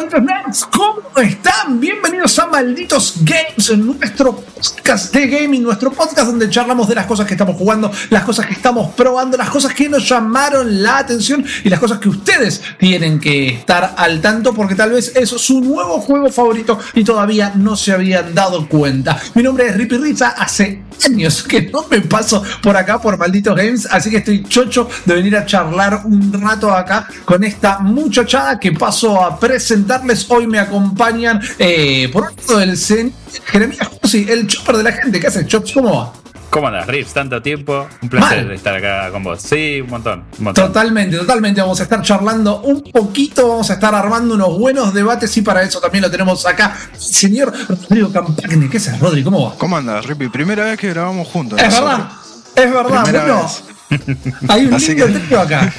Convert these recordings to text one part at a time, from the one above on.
¡Hey, malditos nerds! ¿Cómo están? Bienvenidos a Malditos Games, nuestro podcast de gaming, nuestro podcast donde charlamos de las cosas que estamos jugando, las cosas que estamos probando, las cosas que nos llamaron la atención y las cosas que ustedes tienen que estar al tanto porque tal vez es su nuevo juego favorito y todavía no se habían dado cuenta. Mi nombre es Rippy hace años que no me paso por acá por Malditos Games, así que estoy chocho de venir a charlar un rato acá con esta muchachada que paso a presentarles. Hoy me acompañan eh, por un lado del CEN, Jeremías Josi, el chopper de la gente. ¿Qué hace, Chops? ¿Cómo va? ¿Cómo andas, Rips? Tanto tiempo. Un placer Mal. estar acá con vos. Sí, un montón. Un montón. Totalmente, totalmente. Vamos a estar charlando un poquito, vamos a estar armando unos buenos debates y para eso también lo tenemos acá. Señor Rodrigo Campagne, ¿qué es, Rodri? ¿Cómo va? ¿Cómo andas, Rippy? Primera vez que grabamos juntos. Es nosotros. verdad, es verdad. Primera Bueno, vez. hay un Así lindo que- trío acá.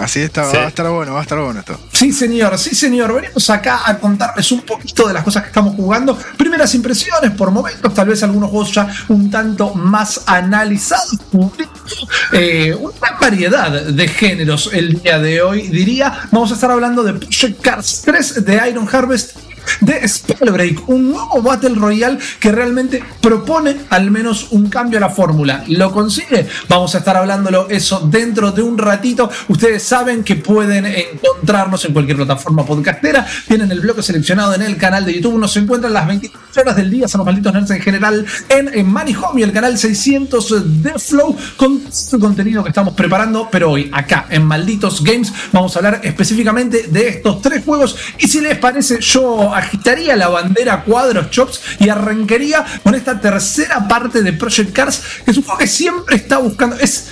Así está, Sí. va a estar bueno, va a estar bueno esto. Sí, señor, sí, señor. Venimos acá a contarles un poquito de las cosas que estamos jugando. Primeras impresiones por momentos, tal vez algunos juegos ya un tanto más analizados. Eh, una gran variedad de géneros el día de hoy, diría. Vamos a estar hablando de Project Cars 3 de Iron Harvest. De Spellbreak, un nuevo Battle Royale que realmente propone al menos un cambio a la fórmula. ¿Lo consigue? Vamos a estar hablándolo eso dentro de un ratito. Ustedes saben que pueden encontrarnos en cualquier plataforma podcastera. Tienen el bloque seleccionado en el canal de YouTube. Nos encuentran las 24 horas del día, son malditos nerds en general, en, en Money Home y el canal 600 de Flow con el contenido que estamos preparando. Pero hoy, acá en Malditos Games, vamos a hablar específicamente de estos tres juegos. Y si les parece, yo agitaría la bandera cuadros chops y arrancaría con esta tercera parte de Project Cars, que juego que siempre está buscando. Es.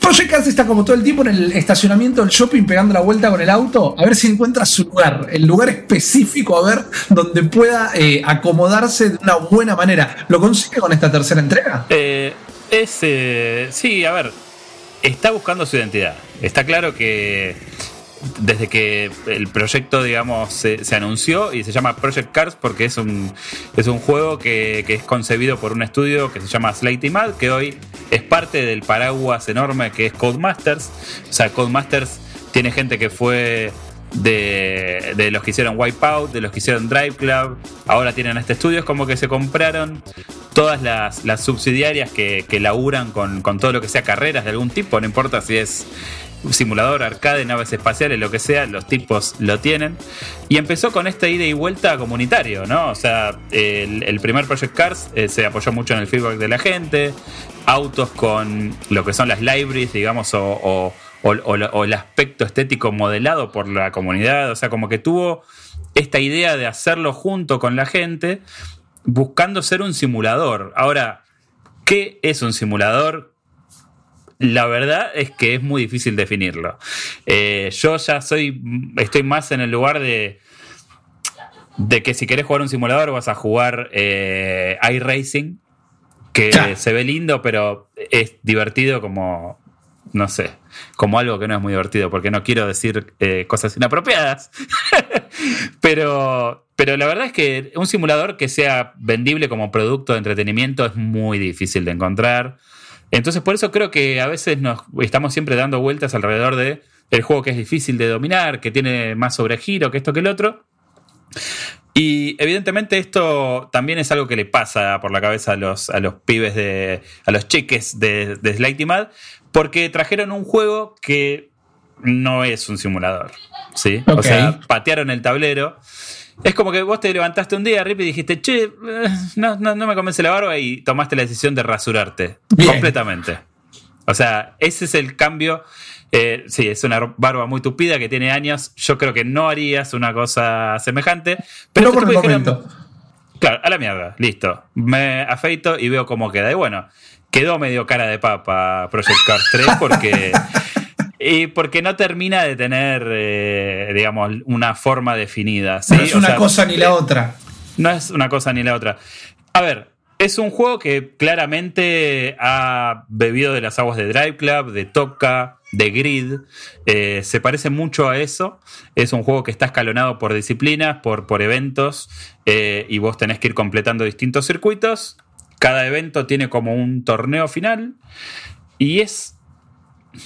Project Cars está como todo el tiempo en el estacionamiento del shopping pegando la vuelta con el auto, a ver si encuentra su lugar, el lugar específico, a ver, donde pueda eh, acomodarse de una buena manera. ¿Lo consigue con esta tercera entrega? Eh, es. eh, sí, a ver. Está buscando su identidad. Está claro que. Desde que el proyecto, digamos, se, se anunció y se llama Project Cars porque es un, es un juego que, es concebido por un estudio que se llama Slate Mad, que hoy es parte del paraguas enorme que es Codemasters. O sea, Codemasters tiene gente que fue de, de los que hicieron Wipeout, de los que hicieron Drive Club, ahora tienen este estudio, es como que se compraron todas las, las subsidiarias que, que laburan con, con todo lo que sea carreras de algún tipo, no importa si es simulador, arcade, naves espaciales, lo que sea, los tipos lo tienen. Y empezó con esta ida y vuelta comunitario, ¿no? O sea, el, el primer Project Cars eh, se apoyó mucho en el feedback de la gente, autos con lo que son las libraries, digamos, o, el aspecto estético modelado por la comunidad, o sea, como que tuvo esta idea de hacerlo junto con la gente, buscando ser un simulador. Ahora, ¿qué es un simulador? La verdad es que es muy difícil definirlo. Eh, yo ya soy, estoy más en el lugar de, de que si querés jugar un simulador vas a jugar eh, iRacing, que se ve lindo, pero es divertido como, no sé, como algo que no es muy divertido, porque no quiero decir eh, cosas inapropiadas. pero, pero la verdad es que un simulador que sea vendible como producto de entretenimiento es muy difícil de encontrar. Entonces, por eso creo que a veces nos estamos siempre dando vueltas alrededor de el juego que es difícil de dominar, que tiene más sobregiro que esto que el otro. Y evidentemente esto también es algo que le pasa por la cabeza a los, a los pibes de. a los cheques de, de Slightly Mad, porque trajeron un juego que no es un simulador. ¿Sí? O sea, patearon el tablero. Es como que vos te levantaste un día, Rip, y dijiste, che, eh, no, no, no me convence la barba y tomaste la decisión de rasurarte. Bien. Completamente. O sea, ese es el cambio. Eh, sí, es una barba muy tupida que tiene años. Yo creo que no harías una cosa semejante. Pero Pero por el dijeron, momento. Claro, a la mierda, listo. Me afeito y veo cómo queda. Y bueno, quedó medio cara de papa Project Cars 3 porque. Y porque no termina de tener, eh, digamos, una forma definida. ¿sí? No es O una sea, cosa ni la otra. no es una cosa ni la otra. A ver, es un juego que claramente ha bebido de las aguas de Drive Club, de Toca, de Grid. Eh, se parece mucho a eso. Es un juego que está escalonado por disciplinas, por, por eventos, eh, y vos tenés que ir completando distintos circuitos. cada evento tiene como un torneo final y es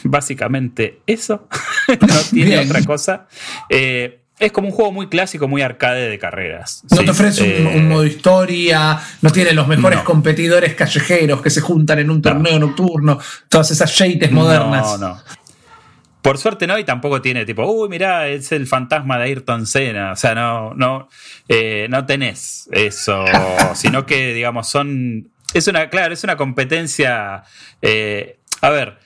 básicamente eso. no tiene Bien. otra cosa. Eh, es como un juego muy clásico, muy arcade de carreras. No ¿sí? te ofrece un, Eh, un modo historia, no tiene los mejores no. competidores callejeros que se juntan en un torneo nocturno, todas esas yates modernas. No, no. Por suerte no, y tampoco tiene tipo, uy, mirá, es el fantasma de Ayrton Senna. O sea, no, no, eh, no tenés eso. sino que, digamos, son. Es una, claro, es una competencia. eh, a ver.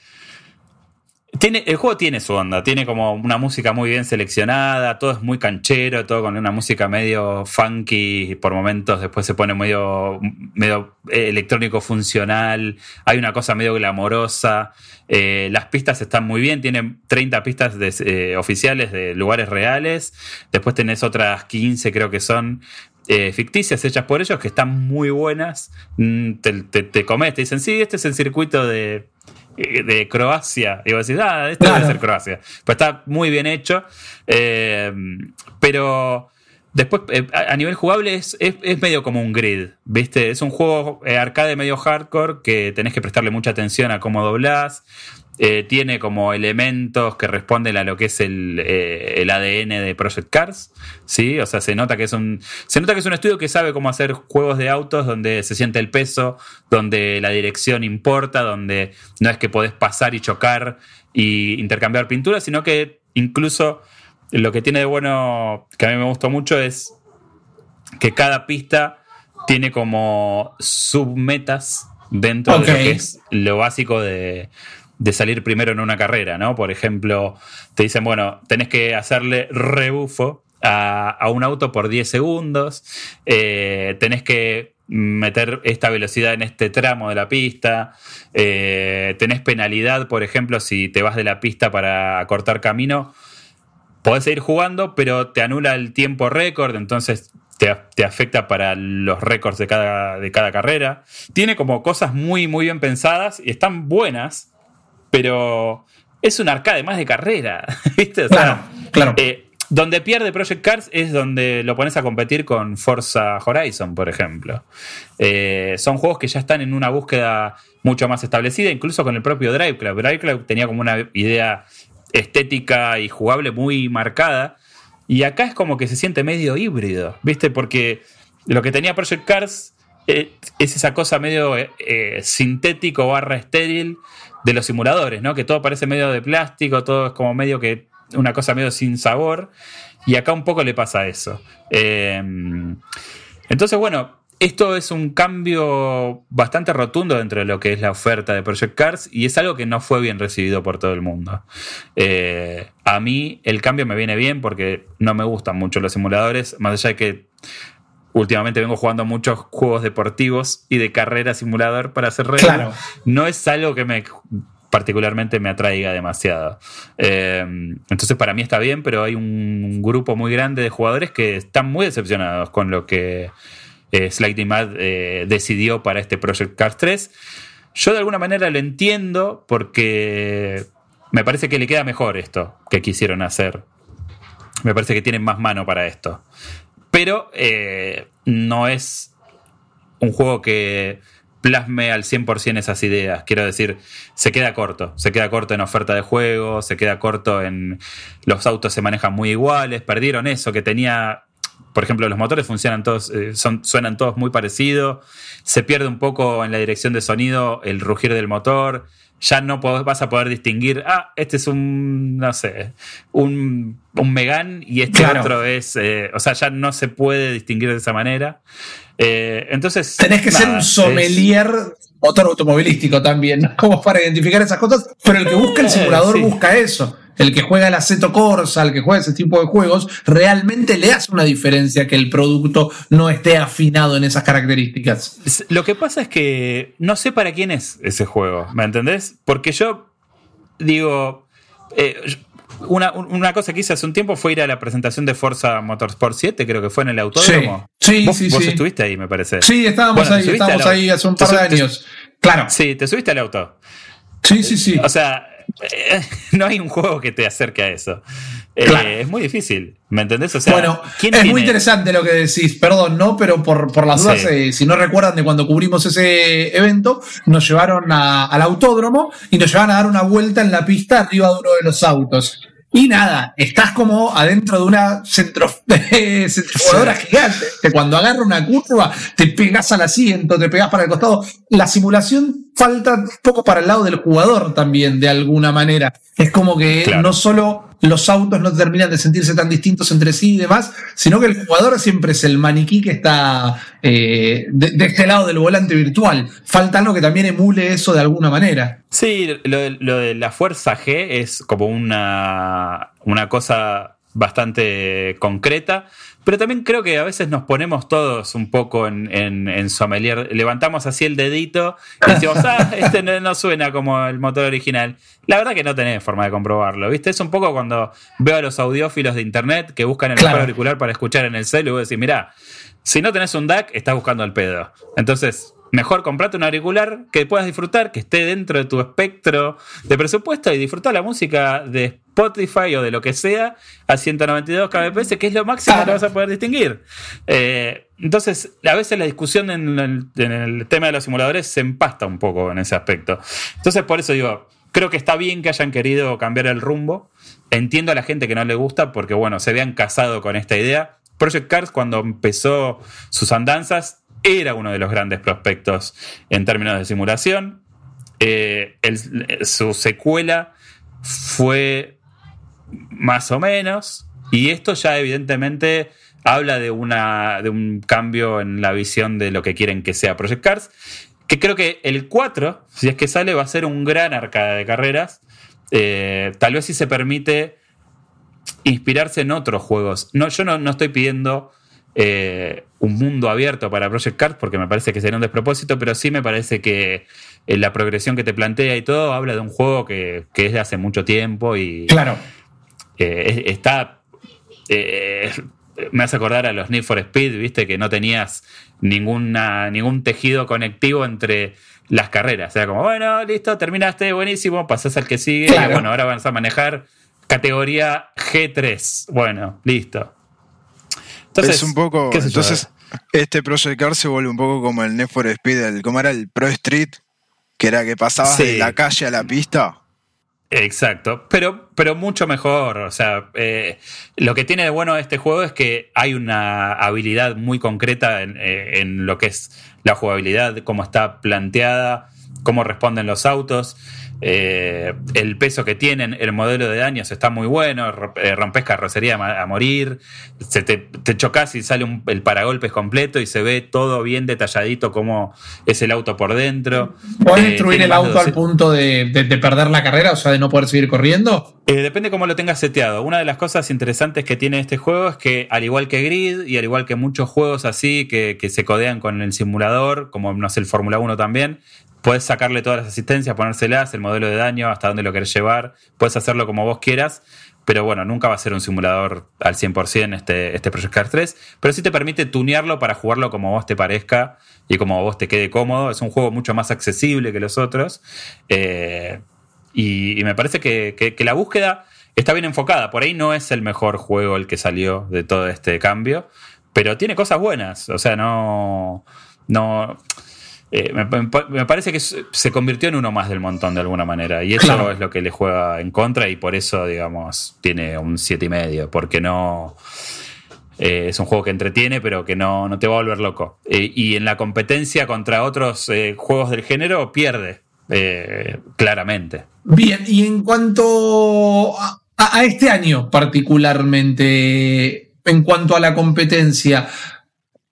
El juego tiene su onda, tiene como una música muy bien seleccionada, todo es muy canchero, todo con una música medio funky, por momentos después se pone medio, medio eh, electrónico funcional, hay una cosa medio glamorosa, eh, las pistas están muy bien, tienen 30 pistas eh, oficiales de lugares reales, después tenés otras 15 creo que son ficticias hechas por ellos que están muy buenas, Mm, te, te, te comes, te dicen, sí, este es el circuito de, de Croacia. Y vos decís, ah, esto Claro. debe ser Croacia. Pues está muy bien hecho. eh, pero después, eh, a nivel jugable, es, es- es medio como un grid. ¿Viste? Es un juego eh, arcade medio hardcore que tenés que prestarle mucha atención a cómo doblás. Eh, tiene como elementos que responden a lo que es el, eh, el ADN de Project Cars, ¿sí? O sea, se nota que es un se nota que es un estudio que sabe cómo hacer juegos de autos donde se siente el peso, donde la dirección importa, donde no es que podés pasar y chocar y intercambiar pinturas, sino que incluso lo que tiene de bueno que a mí me gustó mucho es que cada pista tiene como submetas dentro de lo que es lo básico de, de salir primero en una carrera, ¿no? Por ejemplo, te dicen, bueno, tenés que hacerle rebufo a, a un auto por 10 segundos, eh, tenés que meter esta velocidad en este tramo de la pista, eh, tenés penalidad, por ejemplo, si te vas de la pista para cortar camino, podés seguir jugando, pero te anula el tiempo récord, entonces te, te afecta para los récords de cada, de cada carrera. Tiene como cosas muy, muy bien pensadas y están buenas, pero es un arcade más de carrera, ¿viste? O sea, Claro, claro. eh, donde pierde Project Cars es donde lo pones a competir con Forza Horizon, por ejemplo. Eh, son juegos que ya están en una búsqueda mucho más establecida, incluso con el propio Drive Club. Drive Club tenía como una idea estética y jugable muy marcada. Y acá es como que se siente medio híbrido, ¿viste? Porque lo que tenía Project Cars eh, es esa cosa medio eh, sintético barra estéril de los simuladores, ¿no? Que todo parece medio de plástico, todo es como medio que una cosa medio sin sabor. Y acá un poco le pasa eso. Eh, entonces, bueno, esto es un cambio bastante rotundo dentro de lo que es la oferta de Project Cars y es algo que no fue bien recibido por todo el mundo. Eh, a mí el cambio me viene bien porque no me gustan mucho los simuladores, más allá de que últimamente vengo jugando muchos juegos deportivos y de carrera simulador para hacer review. Claro. No es algo que me particularmente me atraiga demasiado. Eh, entonces para mí está bien, pero hay un grupo muy grande de jugadores que están muy decepcionados con lo que eh, Slightly Mad eh, decidió para este Project Cars 3. Yo de alguna manera lo entiendo porque me parece que le queda mejor esto que quisieron hacer. Me parece que tienen más mano para esto. Pero eh, no es un juego que plasme al 100% esas ideas. Quiero decir, se queda corto. Se queda corto en oferta de juego, se queda corto en los autos se manejan muy iguales. Perdieron eso que tenía por ejemplo, los motores funcionan todos, eh, son, suenan todos muy parecidos. Se pierde un poco en la dirección de sonido el rugir del motor. Ya no vas a poder distinguir, ah, este es un, no sé, un, un Megan y este Claro. otro es, eh, o sea, ya no se puede distinguir de esa manera. Eh, entonces. Tenés que ser un es- sommelier motor automovilístico también, ¿no? como para identificar esas cosas. Pero el que busca el Eh, simulador sí. busca eso. El que juega el Aceto Corsa, el que juega ese tipo de juegos, realmente le hace una diferencia que el producto no esté afinado en esas características. Lo que pasa es que no sé para quién es ese juego, ¿me entendés? Porque yo digo, eh, una, una cosa que hice hace un tiempo fue ir a la presentación de Forza Motorsport 7, creo que fue en el autódromo. Sí, sí, vos, sí, vos sí. estuviste ahí, me parece. Sí, estábamos Bueno, ahí, estábamos ahí hace un par de te- años. Claro. Sí, te subiste al auto. Sí, sí, sí. O sea, eh, no hay un juego que te acerque a eso. Eh, Claro. Es muy difícil, ¿me entendés? O sea, bueno, ¿quién es tiene- muy interesante lo que decís, perdón, ¿no? Pero por, por las dudas, Sí. eh, si no recuerdan de cuando cubrimos ese evento, nos llevaron a- al autódromo y nos llevaron a dar una vuelta en la pista arriba de uno de los autos. Y nada, estás como adentro de una centro, centrifugadora gigante, que cuando agarra una curva te pegas al asiento, te pegas para el costado. La simulación falta un poco para el lado del jugador también, de alguna manera. Es como que Claro. no solo los autos no terminan de sentirse tan distintos entre sí y demás, sino que el jugador siempre es el maniquí que está eh, de, de este lado del volante virtual. Falta algo que también emule eso de alguna manera. Sí, lo de, lo de la fuerza G es como una, una cosa bastante concreta, pero también creo que a veces nos ponemos todos un poco en, en, en sommelier, levantamos así el dedito y decimos, ah, este no, no suena como el motor original. La verdad que no tenés forma de comprobarlo, ¿viste? Es un poco cuando veo a los audiófilos de internet que buscan el Claro. mejor auricular para escuchar en el celu y vos decís, mirá, si no tenés un DAC, estás buscando el pedo. Entonces, mejor comprate un auricular que puedas disfrutar, que esté dentro de tu espectro de presupuesto y disfrutar la música de Spotify o de lo que sea a 192 kbps, que es lo máximo que vas a poder distinguir. Eh, entonces, a veces la discusión en el, en el tema de los simuladores se empasta un poco en ese aspecto. Entonces, por eso digo, creo que está bien que hayan querido cambiar el rumbo. Entiendo a la gente que no le gusta porque, bueno, se habían casado con esta idea. Project Cars, cuando empezó sus andanzas, era uno de los grandes prospectos en términos de simulación. Eh, el- su secuela fue más o menos. Y esto ya evidentemente habla de, una, de un cambio en la visión de lo que quieren que sea Project Cars. Que creo que el 4, si es que sale, va a ser un gran arcade de carreras. Eh, tal vez si se permite inspirarse en otros juegos. No, yo no, no estoy pidiendo eh, un mundo abierto para Project Cars porque me parece que sería un despropósito, pero sí me parece que eh, la progresión que te plantea y todo habla de un juego que, que es de hace mucho tiempo y Claro. eh, es- está. me hace acordar a los Need for Speed, viste, que no tenías ninguna, ningún tejido conectivo entre las carreras. Era como, bueno, listo, terminaste, buenísimo, pasás al que sigue. Claro. Y bueno, ahora vas a manejar categoría G3. Bueno, listo. Entonces, es un poco. Entonces, este Project Cars se vuelve un poco como el Need for Speed, el, como era el Pro Street, que era que pasabas Sí. de la calle a la pista. Exacto, pero, pero mucho mejor. O sea, eh, lo que tiene de bueno este juego es que hay una habilidad muy concreta en, eh, en lo que es la jugabilidad, cómo está planteada, cómo responden los autos, eh, el peso que tienen, el modelo de daños está muy bueno, eh, rompes carrocería a morir, se te, te chocas y sale un- el paragolpes completo y se ve todo bien detalladito cómo es el auto por dentro. ¿Podés Eh, destruir el auto al 200 punto de, de- de perder la carrera, o sea, de no poder seguir corriendo? Eh, depende cómo lo tengas seteado. Una de las cosas interesantes que tiene este juego es que, al igual que Grid y al igual que muchos juegos así que, que se codean con el simulador, como no sé, el Fórmula 1 también, puedes sacarle todas las asistencias, ponérselas, el modelo de daño, hasta dónde lo querés llevar, puedes hacerlo como vos quieras. Pero bueno, nunca va a ser un simulador al 100% este, este Project Cars 3, pero sí te permite tunearlo para jugarlo como vos te parezca y como vos te quede cómodo. Es un juego mucho más accesible que los otros. Eh, y, me parece que, que- que la búsqueda está bien enfocada. Por ahí no es el mejor juego el que salió de todo este cambio, pero tiene cosas buenas. O sea, no. no eh, me, parece que se convirtió en uno más del montón de alguna manera. Y eso Claro. es lo que le juega en contra. Y por eso, digamos, tiene un 7,5. Porque no. eh, es un juego que entretiene, pero que no, no te va a volver loco. Eh, y en la competencia contra otros juegos del género, pierde. claramente. Bien, y en cuanto a este año particularmente, en cuanto a la competencia,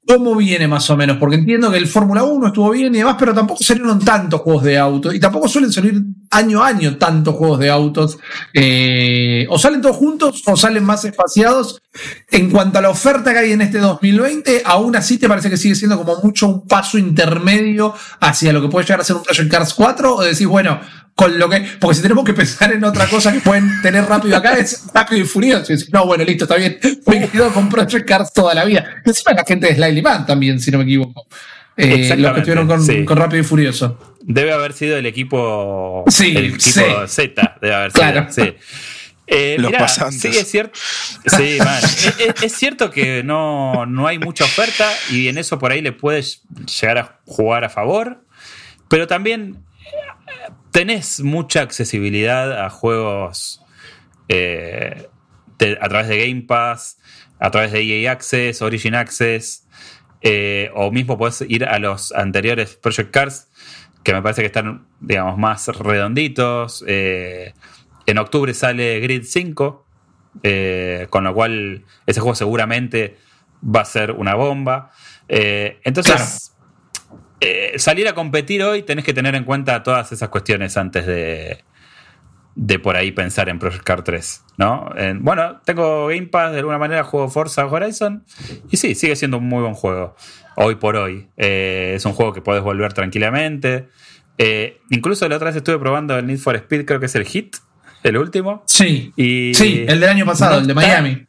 ¿cómo viene más o menos? Porque entiendo que el Fórmula 1 estuvo bien y demás, pero tampoco salieron tantos juegos de autos y tampoco suelen salir año a año tantos juegos de autos. Eh, o salen todos juntos o salen más espaciados. En cuanto a la oferta que hay en este 2020, aún así te parece que sigue siendo como mucho un paso intermedio hacia lo que puede llegar a ser un Project Cars 4 o decís, bueno, con lo que, porque si tenemos que pensar en otra cosa que pueden tener rápido acá, es rápido y furioso. No, bueno, listo, está bien, me quedo con Project Cars toda la vida. Encima la gente de Slightly Man también, si no me equivoco. Eh, los que estuvieron con, sí. con Rápido y Furioso. Debe haber sido el equipo. Sí, el equipo sí. Z, debe haber sido. Claro. sí. Eh, Los mirá, pasantes. Sí, es cierto. Sí, man. es, es- es cierto que no, no hay mucha oferta y en eso por ahí le puedes llegar a jugar a favor, pero también eh, tenés mucha accesibilidad a juegos eh, de- a través de Game Pass, a través de EA Access, Origin Access, eh, o mismo podés ir a los anteriores Project Cars, que me parece que están, digamos, más redonditos. eh, en octubre sale Grid 5, eh, con lo cual ese juego seguramente va a ser una bomba. Eh, entonces, eh, salir a competir hoy tenés que tener en cuenta todas esas cuestiones antes de, de por ahí pensar en Project Car 3, ¿no? En- bueno, tengo Game Pass, de alguna manera juego Forza Horizon y sí, sigue siendo un muy buen juego, hoy por hoy. Eh, es un juego que podés volver tranquilamente. Eh, incluso la otra vez estuve probando el Need for Speed, creo que es el Hit, el último. Sí. Y Sí, el del año pasado, no el de está- Miami.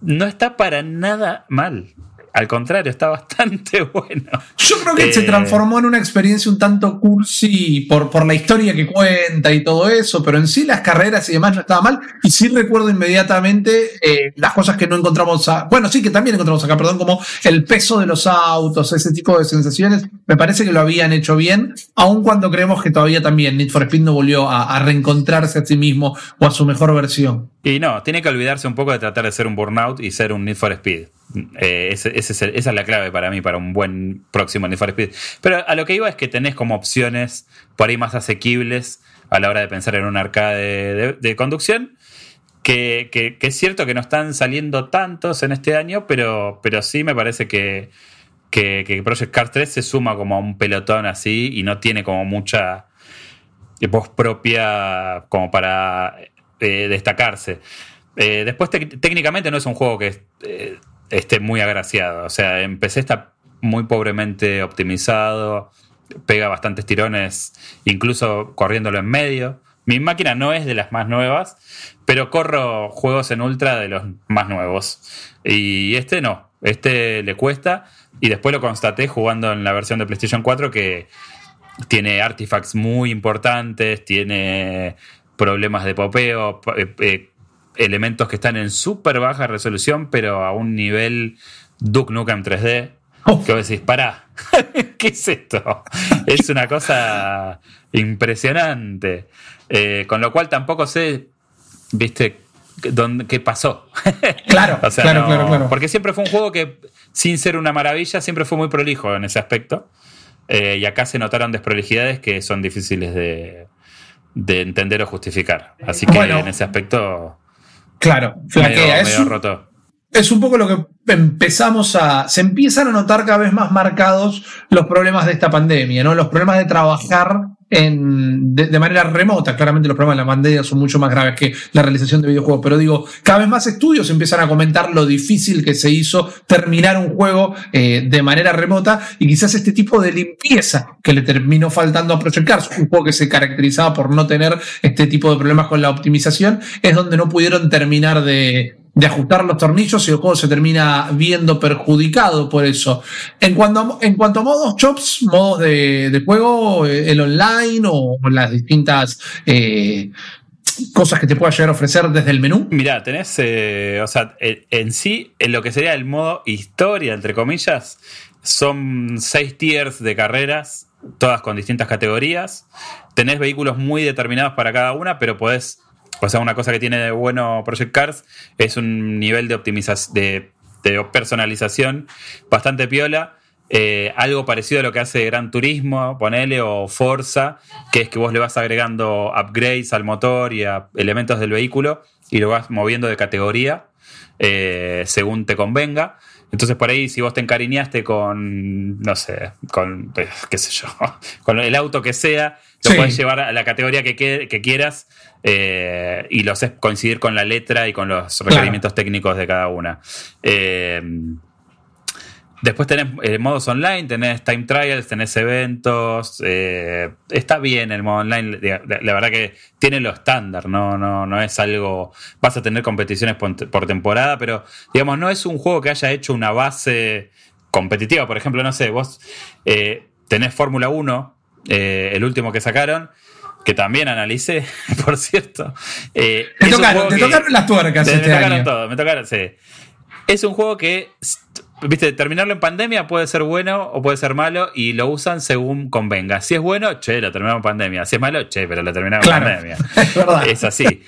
No está para nada mal. Al contrario, está bastante bueno. Yo creo que Eh, se transformó en una experiencia un tanto cursi por, por la historia que cuenta y todo eso, pero en sí las carreras y demás no estaba mal. Y sí recuerdo inmediatamente eh, las cosas que no encontramos, a- bueno, sí que también encontramos acá, perdón, como el peso de los autos, ese tipo de sensaciones. Me parece que lo habían hecho bien, aun cuando creemos que todavía también Need for Speed no volvió a, reencontrarse a sí mismo o a su mejor versión. Y no, tiene que olvidarse un poco de tratar de ser un Burnout y ser un Need for Speed. Eh, esa es la clave para mí, para un buen próximo Need for Speed. Pero a lo que iba es que tenés como opciones por ahí más asequibles a la hora de pensar en un arcade de, conducción. Que, que- que es cierto que no están saliendo tantos en este año, pero, pero sí me parece que, que, Project Cars 3 se suma como a un pelotón así y no tiene como mucha voz propia como para eh, destacarse. Eh, después técnicamente no es un juego que eh, esté muy agraciado. O sea, en PC está muy pobremente optimizado, pega bastantes tirones, incluso corriéndolo en medio. Mi máquina no es de las más nuevas, pero corro juegos en ultra de los más nuevos. Y este no, este le cuesta. Y después lo constaté jugando en la versión de PlayStation 4 que tiene artifacts muy importantes, tiene problemas de popeo, eh, eh, elementos que están en súper baja resolución, pero a un nivel Duke Nukem 3D. Oh. Que vos decís, pará, ¿qué es esto? Es una cosa impresionante. Eh, con lo cual tampoco sé, viste, dónde, qué pasó. Claro, O sea, claro, no- claro, claro. Porque siempre fue un juego que, sin ser una maravilla, siempre fue muy prolijo en ese aspecto. Eh, y acá se notaron desprolijidades que son difíciles de, de entender o justificar. Así que Bueno. en ese aspecto Claro, medio, flaquea. Es medio un- roto. es un poco lo que empezamos a. Se empiezan a notar cada vez más marcados los problemas de esta pandemia, ¿no? Los problemas de trabajar en, de, de manera remota. Claramente los problemas de la pandemia son mucho más graves que la realización de videojuegos. Pero digo, cada vez más estudios empiezan a comentar lo difícil que se hizo terminar un juego eh, de manera remota y quizás este tipo de limpieza que le terminó faltando a Project Cars, un juego que se caracterizaba por no tener este tipo de problemas con la optimización, es donde no pudieron terminar de, de ajustar los tornillos y el juego se termina viendo perjudicado por eso. En cuanto a, en cuanto a modos chops, modos de, de juego, eh, el online o las distintas eh, cosas que te pueda llegar a ofrecer desde el menú. Mirá, tenés, eh, o sea, en, en sí, en lo que sería el modo historia, entre comillas, son seis tiers de carreras, todas con distintas categorías. Tenés vehículos muy determinados para cada una, pero podés, o sea, una cosa que tiene de bueno Project Cars es un nivel de optimización, de, personalización bastante piola. Eh, algo parecido a lo que hace Gran Turismo, ponele, o Forza, que es que vos le vas agregando upgrades al motor y a elementos del vehículo y lo vas moviendo de categoría eh, según te convenga. Entonces por ahí si vos te encariñaste con, no sé, con, eh, qué sé yo, con el auto que sea, lo Sí. puedes llevar a la categoría que, que- que quieras eh, y lo haces coincidir con la letra y con los requerimientos técnicos de cada una. Eh, Después tenés eh, modos online, tenés time trials, tenés eventos. eh, está bien el modo online. La, verdad que tiene lo estándar, no, no, no es algo. Vas a tener competiciones por, por temporada, pero digamos, no es un juego que haya hecho una base competitiva. Por ejemplo, no sé, vos eh, tenés Fórmula 1, eh, el último que sacaron. que también analicé, por cierto. Eh, te, tocaron, las tuercas. me este tocaron todo, me tocaron, sí. Es un juego que, viste, terminarlo en pandemia puede ser bueno o puede ser malo y lo usan según convenga. Si es bueno, che, lo terminamos en pandemia. Si es malo, che, pero lo terminamos en pandemia. Es verdad. Es así.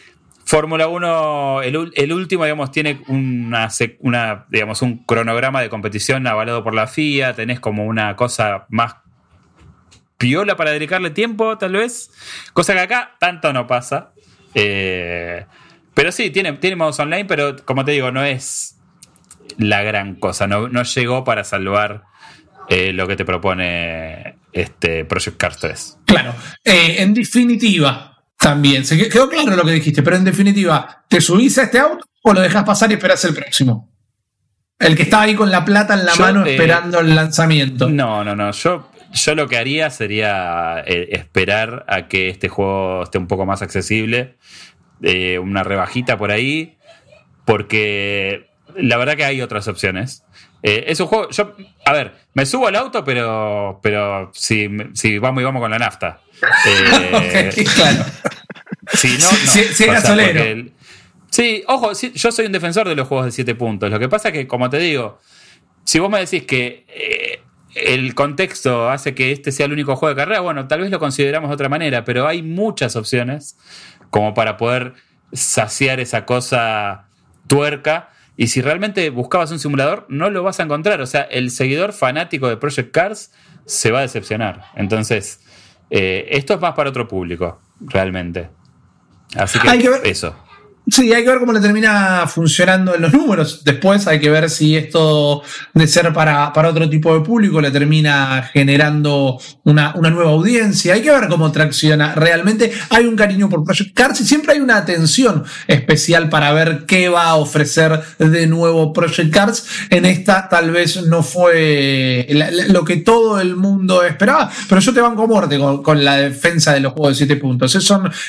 Fórmula 1, el, último, digamos, tiene una, una, digamos, un cronograma de competición avalado por la FIA, tenés como una cosa más piola para dedicarle tiempo, tal vez. Cosa que acá tanto no pasa. Eh, pero sí, tiene, tiene modos online, pero como te digo, no es la gran cosa. No, llegó para salvar eh, lo que te propone este Project Cars 3. Claro. Eh, en definitiva, también. Se quedó claro lo que dijiste, pero en definitiva, ¿te subís a este auto o lo dejas pasar y esperas el próximo? El que estaba ahí con la plata en la mano eh, esperando el lanzamiento. No, no, no. Yo, yo lo que haría sería esperar a que este juego esté un poco más accesible. Una rebajita por ahí. Porque la verdad que hay otras opciones. es un juego. Yo, a ver, me subo al auto, pero, pero si, si vamos y vamos con la nafta. claro. Si no, no. Sí, ojo, yo soy un defensor de los juegos de 7 puntos. Lo que pasa es que, como te digo, si vos me decís que eh, el contexto hace que este sea el único juego de carrera, bueno, tal vez lo consideramos de otra manera, pero hay muchas opciones como para poder saciar esa cosa tuerca. Y si realmente buscabas un simulador, no lo vas a encontrar. O sea, el seguidor fanático de Project Cars se va a decepcionar. Entonces, eh, esto es más para otro público, realmente. Así que, eso. Sí, hay que ver cómo le termina funcionando en los números. Después hay que ver si esto de ser para, para otro tipo de público le termina generando una, una, nueva audiencia. Hay que ver cómo tracciona. Realmente hay un cariño por Project Cars y siempre hay una atención especial para ver qué va a ofrecer de nuevo Project Cars. En esta tal vez no fue lo que todo el mundo esperaba, pero yo te banco a muerte con, la defensa de los juegos de 7 puntos.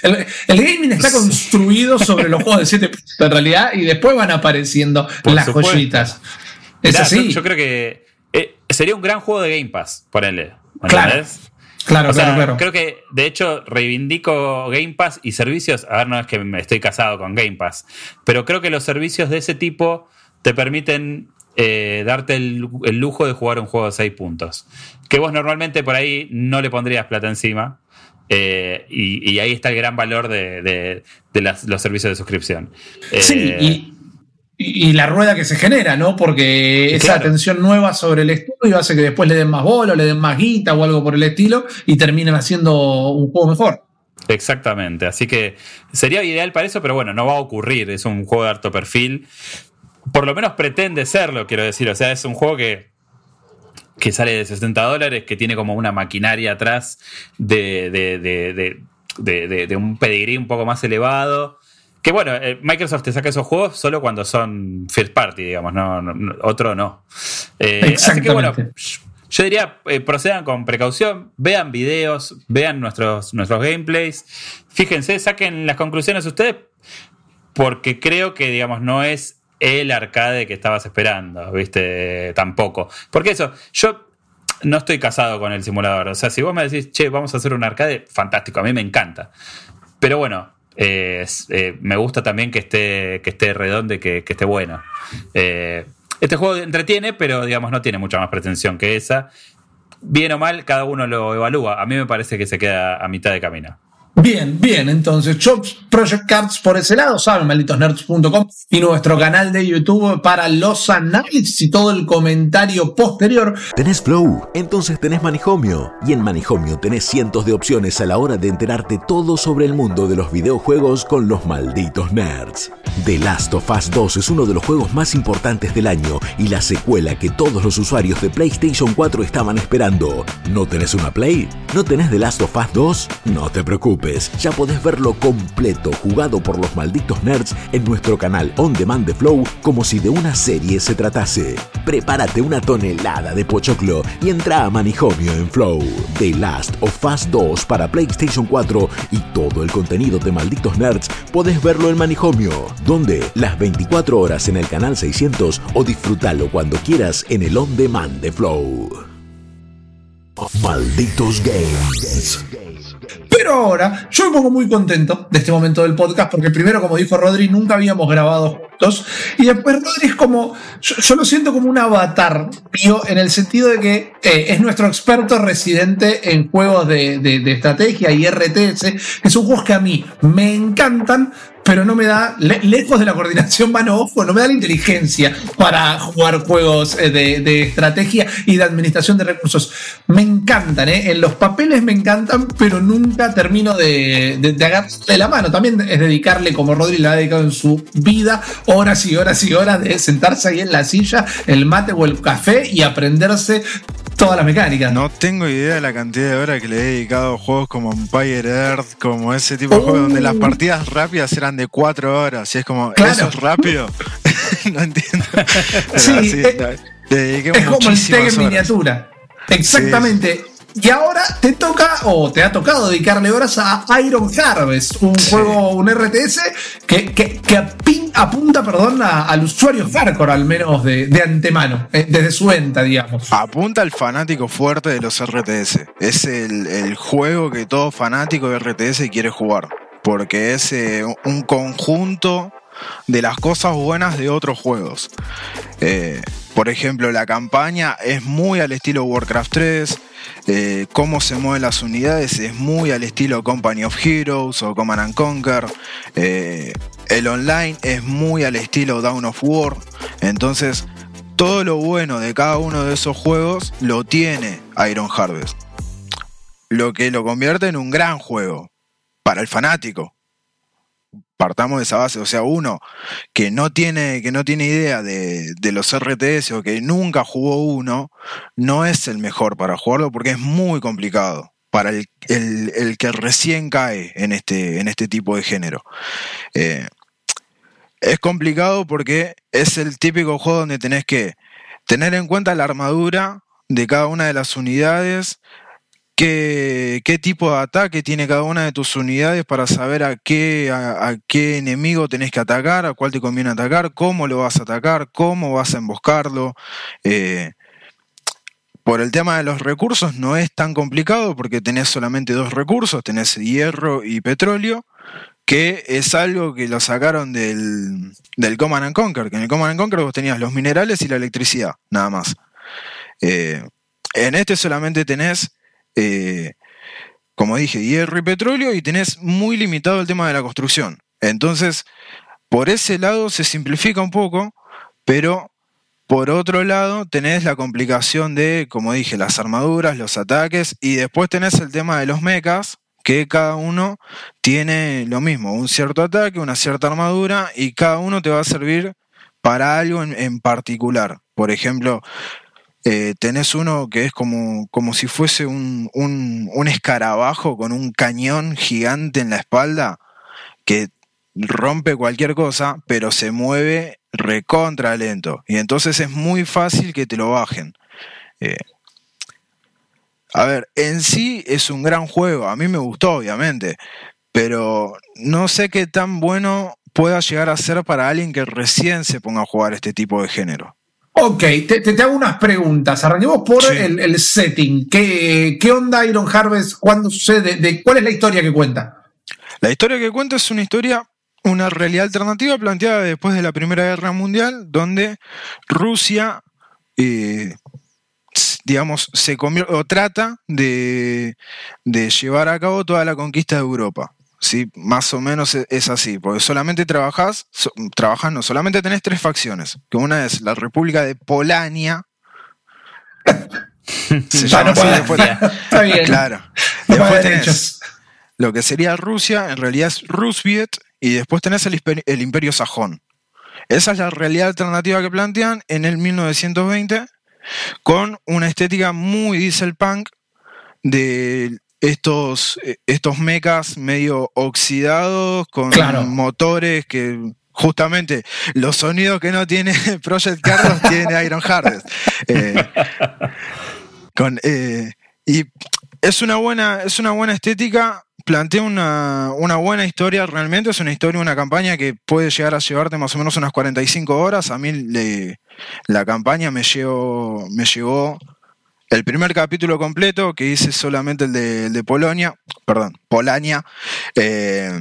el, el gaming está construido sobre los de 7 en realidad y después van apareciendo las joyitas. Es así. Yo, creo que eh, sería un gran juego de Game Pass, ponele. Claro. Claro, claro, Creo que, de hecho, reivindico Game Pass y servicios. A ver, no es que me estoy casado con Game Pass, pero creo que los servicios de ese tipo te permiten eh, darte el, lujo de jugar un juego de 6 puntos. Que vos normalmente por ahí no le pondrías plata encima. Eh, y, ahí está el gran valor de, los servicios de suscripción. sí, eh, y, la rueda que se genera, ¿no? Porque esa atención nueva sobre el estudio hace que después le den más bola, le den más guita o algo por el estilo y terminan haciendo un juego mejor. Exactamente, así que sería ideal para eso, pero bueno, no va a ocurrir, es un juego de alto perfil. Por lo menos pretende serlo, quiero decir, o sea, es un juego que que sale de 60 dólares, que tiene como una maquinaria atrás de, de, un pedigrí un poco más elevado. Que bueno, eh, Microsoft te saca esos juegos solo cuando son first party, digamos, no, otro no. Eh, así que bueno, yo diría, eh, procedan con precaución, vean videos, vean nuestros, nuestros gameplays, fíjense, saquen las conclusiones ustedes, porque creo que, digamos, no es el arcade que estabas esperando, ¿viste? Tampoco. Porque eso, yo no estoy casado con el simulador. O sea, si vos me decís, che, vamos a hacer un arcade, fantástico, a mí me encanta. Pero bueno, eh, me gusta también que esté, que esté redondo y que, esté bueno. Eh, este juego entretiene, pero digamos, no tiene mucha más pretensión que esa. Bien o mal, cada uno lo evalúa. A mí me parece que se queda a mitad de camino. Bien, bien, entonces Chops Project Cards por ese lado, saben, malditosnerds.com y nuestro canal de YouTube para los análisis y todo el comentario posterior. ¿Tenés Flow? Entonces tenés Manijomio. Y en Manijomio tenés cientos de opciones a la hora de enterarte todo sobre el mundo de los videojuegos con los malditos nerds. The Last of Us 2 es uno de los juegos más importantes del año y la secuela que todos los usuarios de PlayStation 4 estaban esperando. ¿No tenés una Play? ¿No tenés The Last of Us 2? No te preocupes ya podés verlo completo, jugado por los malditos nerds en nuestro canal On Demand de Flow, como si de una serie se tratase. Prepárate una tonelada de pochoclo y entra a Manijomio en Flow. The Last of Us 2 para PlayStation 4 y todo el contenido de malditos nerds podés verlo en Manijomio, donde las 24 horas en el canal 600 o disfrútalo cuando quieras en el On Demand de Flow. Malditos Games. Pero ahora, yo me pongo muy contento de este momento del podcast, porque primero, como dijo Rodri, nunca habíamos grabado juntos. Y después Rodri es como, yo, lo siento como un avatar, tío, en el sentido de que eh, es nuestro experto residente en juegos de, de estrategia y RTS, que son juegos que a mí me encantan, pero no me da, lejos de la coordinación mano-ojo, no me da la inteligencia para jugar juegos eh, de, estrategia y de administración de recursos. Me encantan, ¿eh? En los papeles me encantan, pero nunca termino de, de, agarrarle la mano. También es dedicarle, como Rodri le ha dedicado en su vida, horas y horas y horas de sentarse ahí en la silla, el mate o el café y aprenderse toda la mecánica. No tengo idea de la cantidad de horas que le he dedicado a juegos como Empire Earth, como ese tipo de juegos donde las uh. partidas rápidas eran de cuatro horas. Y es como, ¿eso es rápido? no entiendo. sí, eh, es, como el TEG en miniatura. Exactamente. Y ahora te toca, o te ha tocado dedicarle horas a Iron Harvest, un juego, un RTS que, que, apunta perdón, al usuario hardcore, al menos de, antemano, eh, desde su venta, digamos. Apunta al fanático fuerte de los RTS. Es el, juego que todo fanático de RTS quiere jugar, porque es eh, un conjunto de las cosas buenas de otros juegos. Eh, por ejemplo, la campaña es muy al estilo Warcraft 3. Eh, cómo se mueven las unidades es muy al estilo Company of Heroes o Command and Conquer. Eh, el online es muy al estilo Down of War. Entonces, todo lo bueno de cada uno de esos juegos lo tiene Iron Harvest. Lo que lo convierte en un gran juego para el fanático partamos de esa base. O sea, uno que no tiene, que no tiene idea de, los RTS o que nunca jugó uno, no es el mejor para jugarlo porque es muy complicado para el, que recién cae en este, en este tipo de género. Eh, es complicado porque es el típico juego donde tenés que tener en cuenta la armadura de cada una de las unidades, qué, qué, tipo de ataque tiene cada una de tus unidades para saber a qué, a, qué enemigo tenés que atacar, a cuál te conviene atacar, cómo lo vas a atacar, cómo vas a emboscarlo. Eh, por el tema de los recursos no es tan complicado porque tenés solamente dos recursos, tenés hierro y petróleo, que es algo que lo sacaron del, del Command and Conquer, que en el Command and Conquer vos tenías los minerales y la electricidad, nada más. Eh, en este solamente tenés eh, como dije, hierro y petróleo y tenés muy limitado el tema de la construcción. Entonces, por ese lado se simplifica un poco, pero por otro lado tenés la complicación de, como dije, las armaduras, los ataques y después tenés el tema de los mechas, que cada uno tiene lo mismo, un cierto ataque, una cierta armadura y cada uno te va a servir para algo en, en particular. Por ejemplo, eh, tenés uno que es como, como si fuese un, un, escarabajo con un cañón gigante en la espalda que rompe cualquier cosa, pero se mueve recontra lento. Y entonces es muy fácil que te lo bajen. Eh, a ver, en sí es un gran juego, a mí me gustó obviamente, pero no sé qué tan bueno pueda llegar a ser para alguien que recién se ponga a jugar este tipo de género. Ok, te, hago unas preguntas. Arranquemos por el, setting. ¿Qué, ¿Qué, onda Iron Harvest? ¿Cuándo sucede? De, ¿Cuál es la historia que cuenta? La historia que cuenta es una historia, una realidad alternativa planteada después de la Primera Guerra Mundial, donde Rusia, eh, digamos, se o trata de, de llevar a cabo toda la conquista de Europa. ¿Sí? Más o menos e, es así, porque solamente trabajás, trabajas, no, solamente tenés tres facciones, que una es la República de Polania. se llama así después. Está bien. Claro. Después tenés lo que sería Rusia, en realidad es Rusviet, y después tenés el, el Imperio Sajón. Esa es la realidad alternativa que plantean en el 1920, con una estética muy diesel punk de estos, eh, estos mechas medio oxidados con motores que justamente los sonidos que no tiene Project Cars tiene Iron Harvest. Eh, eh, y es una buena, es una buena estética. Plantea una, buena historia, realmente es una historia, una campaña que puede llegar a llevarte más o menos unas 45 horas. A mí la campaña me, llevó, me llevó el primer capítulo completo, que hice solamente el de, Polonia, perdón, Polania, eh,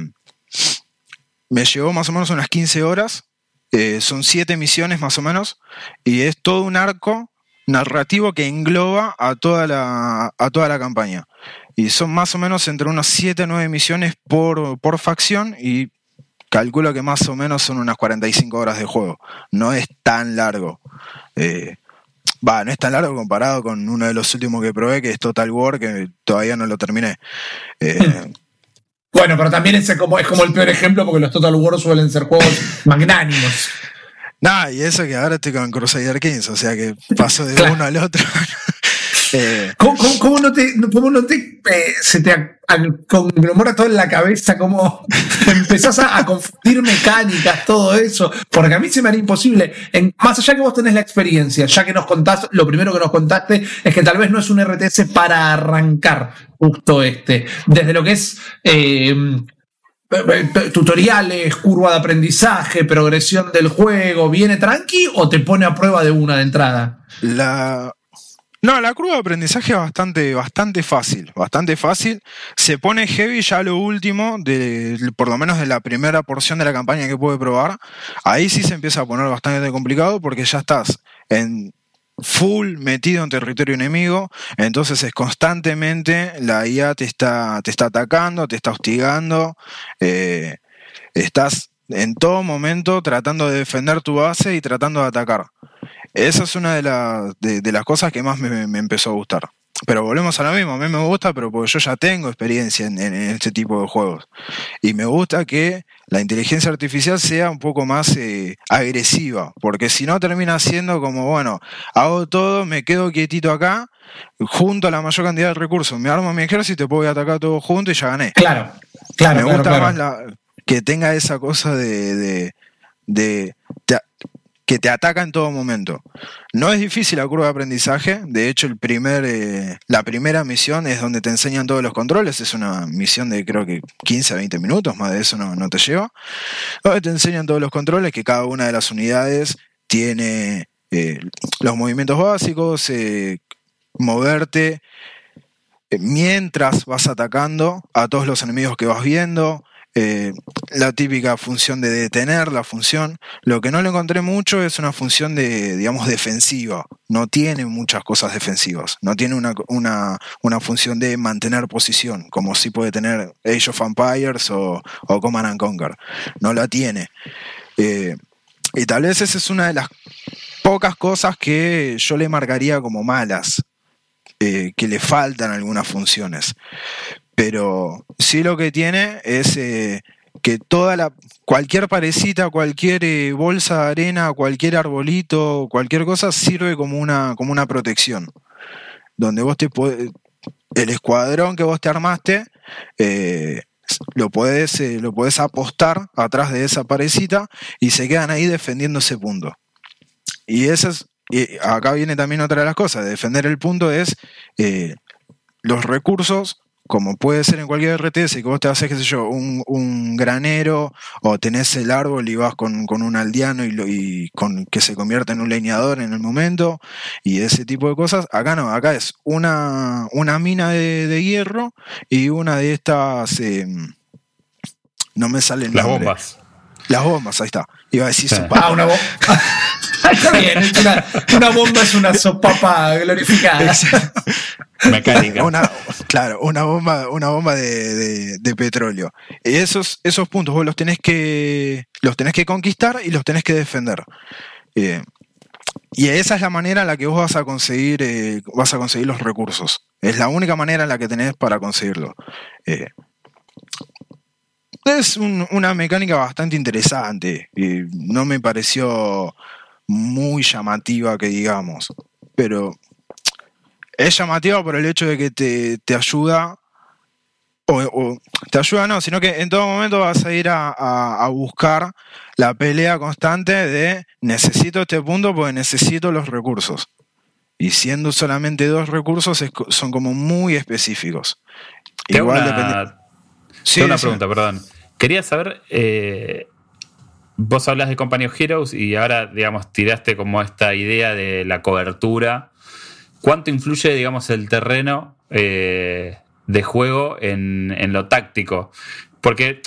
me llevó más o menos unas 15 horas. eh, son siete misiones más o menos. Y es todo un arco narrativo que engloba a toda la, a toda la campaña. Y son más o menos entre unas 7 o 9 misiones por, por facción y calculo que más o menos son unas 45 horas de juego. No es tan largo. Eh, Va, no es tan largo comparado con uno de los últimos que probé, que es Total War, que todavía no lo terminé. Eh, Bueno, pero también es como, es como el peor ejemplo porque los Total War suelen ser juegos magnánimos. Nada, y eso que ahora estoy con Crusader Kings, o sea que paso de Claro. uno al otro. Eh, ¿Cómo, cómo- cómo no te, cómo no te eh, se te conglomora todo en la cabeza? ¿Cómo empezás a, a confundir mecánicas, todo eso? Porque a mí se me haría imposible. En- más allá que vos tenés la experiencia, ya que nos contás, lo primero que nos contaste es que tal vez no es un RTS para arrancar justo este. Desde lo que es. eh, tutoriales, curva de aprendizaje, progresión del juego, ¿viene tranqui o te pone a prueba de una de entrada? la. No, la curva de aprendizaje es bastante, bastante fácil, bastante fácil. Se pone heavy ya lo último, de, por lo menos de la primera porción de la campaña que pude probar. Ahí sí se empieza a poner bastante complicado porque ya estás en full metido en territorio enemigo, entonces es constantemente la IA te está, te está atacando, te está hostigando, eh, estás en todo momento tratando de defender tu base y tratando de atacar. Esa es una de, la- de- de las cosas que más me, me empezó a gustar. Pero volvemos a lo mismo, a mí me gusta, pero porque yo ya tengo experiencia en, en- en este tipo de juegos. Y me gusta que la inteligencia artificial sea un poco más eh, agresiva, porque si no termina siendo como, bueno, hago todo, me quedo quietito acá, junto a la mayor cantidad de recursos, me armo mi ejército, voy a atacar todo junto y ya gané. Claro, claro. me claro, gusta claro. más la- que tenga esa cosa de, de- que te ataca en todo momento. No es difícil la curva de aprendizaje, de hecho el primer, eh, la primera misión es donde te enseñan todos los controles, es una misión de creo que 15 a 20 minutos, más de eso no, no te lleva, donde te enseñan todos los controles, que cada una de las unidades tiene eh, los movimientos básicos, eh, moverte mientras vas atacando a todos los enemigos que vas viendo, eh, la típica función de detener la función. Lo que no le encontré mucho es una función de, digamos, defensiva. No tiene muchas cosas defensivas. No tiene una, una, una función de mantener posición, como sí puede tener Age of Empires o, o Command and Conquer. No la tiene. Eh, y tal vez esa es una de las pocas cosas que yo le marcaría como malas, eh, que le faltan algunas funciones. Pero sí lo que tiene es eh, que toda la cualquier parecita, cualquier eh, bolsa de arena, cualquier arbolito, cualquier cosa sirve como una como una protección. Donde vos te el escuadrón que vos te armaste eh, lo podés lo podés apostar atrás de esa parecita y se quedan ahí defendiendo ese punto. Y esa es y acá viene también otra de las cosas, defender el punto es los recursos, como puede ser en cualquier RTS, que vos te haces, qué sé yo, un, un granero o tenés el árbol y vas con, con un aldeano y, lo- y con, que se convierte en un leñador en el momento y ese tipo de cosas. Acá no, acá es una, una mina de, de hierro y una de estas... eh, no me sale el Las nombre. bombas. Las bombas, ahí está. Iba a decir. Ah, una bomba. Está bien, es una, una bomba es una sopapa glorificada. Mecánica. Una, claro, una bomba, una bomba de, de- de petróleo. Y esos, esos puntos vos los tenés que. los tenés que conquistar y los tenés que defender. Eh, y esa es la manera en la que vos vas a conseguir. eh, vas a conseguir los recursos. Es la única manera en la que tenés para conseguirlo. Eh, es un- una mecánica bastante interesante. y no me pareció muy llamativa que digamos. Pero es llamativa por el hecho de que te, te ayuda, o, o- te ayuda no, sino que en todo momento vas a ir a, a- a buscar la pelea constante de necesito este punto porque necesito los recursos. Y siendo solamente dos recursos es son como muy específicos. Igual una, depende. Sí, una pregunta, perdón. Quería saber, eh, vos hablas de Company of Heroes y ahora, digamos, tiraste como esta idea de la cobertura. cuánto influye, digamos, el terreno eh, de juego en, en, lo táctico. Porque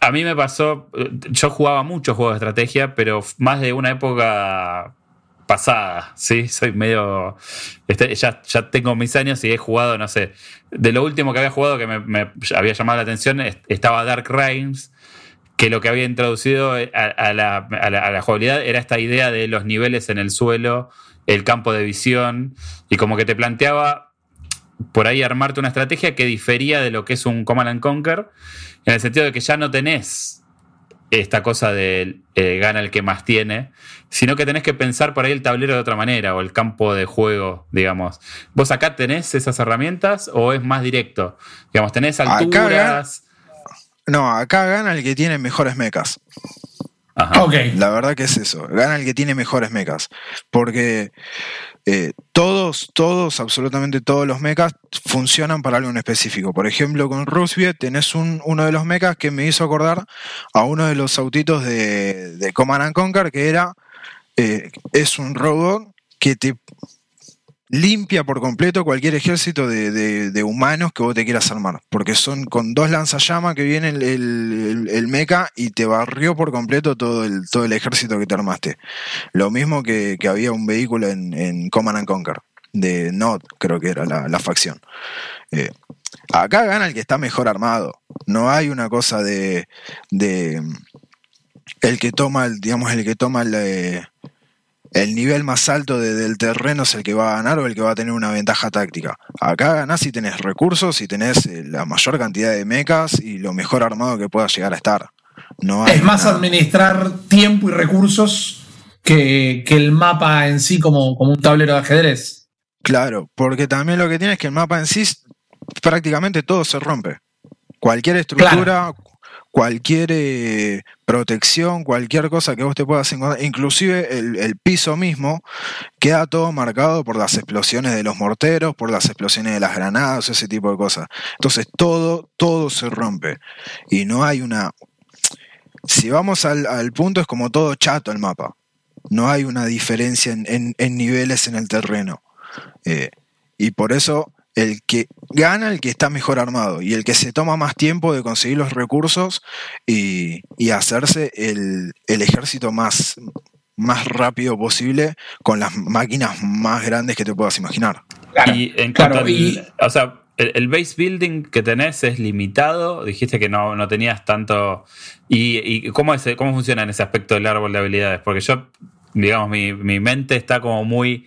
a mí me pasó, yo jugaba muchos juegos de estrategia, pero más de una época pasada, ¿sí? Soy medio... Este, ya, ya tengo mis años y he jugado, no sé, de lo último que había jugado que me, había llamado la atención estaba Dark Realms, que lo que había introducido a, la, a, la, jugabilidad era esta idea de los niveles en el suelo, el campo de visión, y como que te planteaba por ahí armarte una estrategia que difería de lo que es un Command and Conquer, en el sentido de que ya no tenés esta cosa de eh, gana el que más tiene, sino que tenés que pensar por ahí el tablero de otra manera o el campo de juego, digamos. ¿Vos acá tenés esas herramientas o es más directo? Digamos, tenés alturas. No, acá gana el que tiene mejores mecas. Ajá. La verdad que es eso. Gana el que tiene mejores mecas. Porque eh, todos, todos, absolutamente todos los mechas funcionan para algo en específico. Por ejemplo, con Roosevelt tenés un, uno de los mechas que me hizo acordar a uno de los autitos de, de Command and Conquer, que era, eh, es un robot que te limpia por completo cualquier ejército de, humanos que vos te quieras armar. Porque son con dos lanzallamas que viene el, el, mecha y te barrió por completo todo el, todo el ejército que te armaste. Lo mismo que, había un vehículo en, en, Command and Conquer, de Nod, creo que era la, facción. Eh, acá gana el que está mejor armado. No hay una cosa de. de el que toma, digamos, el que toma el, eh, el nivel más alto del terreno es el que va a ganar o el que va a tener una ventaja táctica. Acá ganás si tenés recursos, y tenés eh, la mayor cantidad de mecas y lo mejor armado que pueda llegar a estar. No es más administrar tiempo y recursos que, el mapa en sí como, como un tablero de ajedrez. Claro, porque también lo que tiene es que el mapa en sí prácticamente todo se rompe. Cualquier estructura, cualquier eh, protección, cualquier cosa que vos te puedas encontrar, inclusive el, piso mismo, queda todo marcado por las explosiones de los morteros, por las explosiones de las granadas, ese tipo de cosas. Entonces todo, todo se rompe. Y no hay una... Si vamos al, punto, es como todo chato el mapa. No hay una diferencia en, niveles en el terreno. Eh, y por eso el que gana el que está mejor armado y el que se toma más tiempo de conseguir los recursos y, hacerse el, ejército más, más rápido posible con las máquinas más grandes que te puedas imaginar. y en cuanto o sea, el, base building que tenés es limitado, dijiste que no, no tenías tanto... ¿Y, cómo, es, cómo funciona en ese aspecto del árbol de habilidades? Porque yo, digamos, mi, mi mente está como muy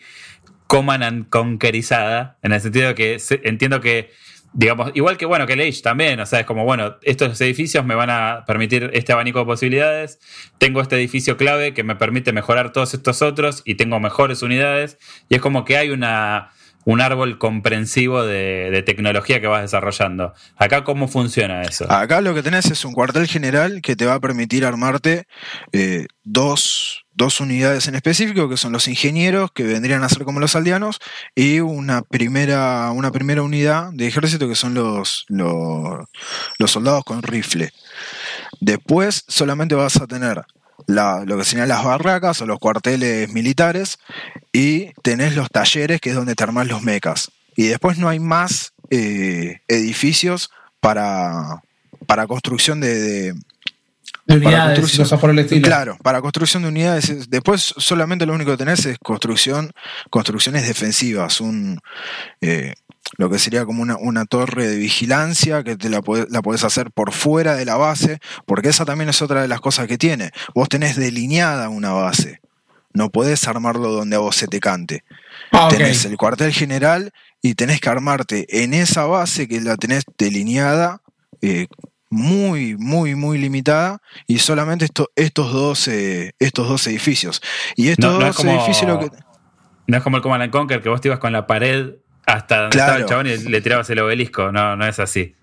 Command and Conquerizada, en el sentido de que entiendo que, digamos, igual que bueno, que el también, o sea, es como, bueno, estos edificios me van a permitir este abanico de posibilidades, tengo este edificio clave que me permite mejorar todos estos otros y tengo mejores unidades, y es como que hay una un árbol comprensivo de, tecnología que vas desarrollando. Acá, ¿cómo funciona eso? Acá lo que tenés es un cuartel general que te va a permitir armarte eh, dos, unidades en específico, que son los ingenieros, que vendrían a ser como los aldeanos, y una primera, una primera unidad de ejército, que son los, los, los soldados con rifle. Después solamente vas a tener lo que serían las barracas o los cuarteles militares y tenés los talleres que es donde te armás los mecas. Y después no hay más eh, edificios para, para construcción de, unidades, cosas por el estilo. Claro, para construcción de unidades. Después solamente lo único que tenés es construcción, construcciones defensivas, un, eh, lo que sería como una, torre de vigilancia que te la, la podés hacer por fuera de la base, porque esa también es otra de las cosas que tiene. Vos tenés delineada una base, no podés armarlo donde a vos se te cante. Ah, tenés el cuartel general y tenés que armarte en esa base que la tenés delineada. Eh, muy, muy, muy limitada y solamente estos, dos, eh, estos dos edificios. Y estos dos edificios lo que... No es como el Command Conquer, que vos te ibas con la pared hasta donde estaba el chabón y le tirabas el obelisco. No, no es así.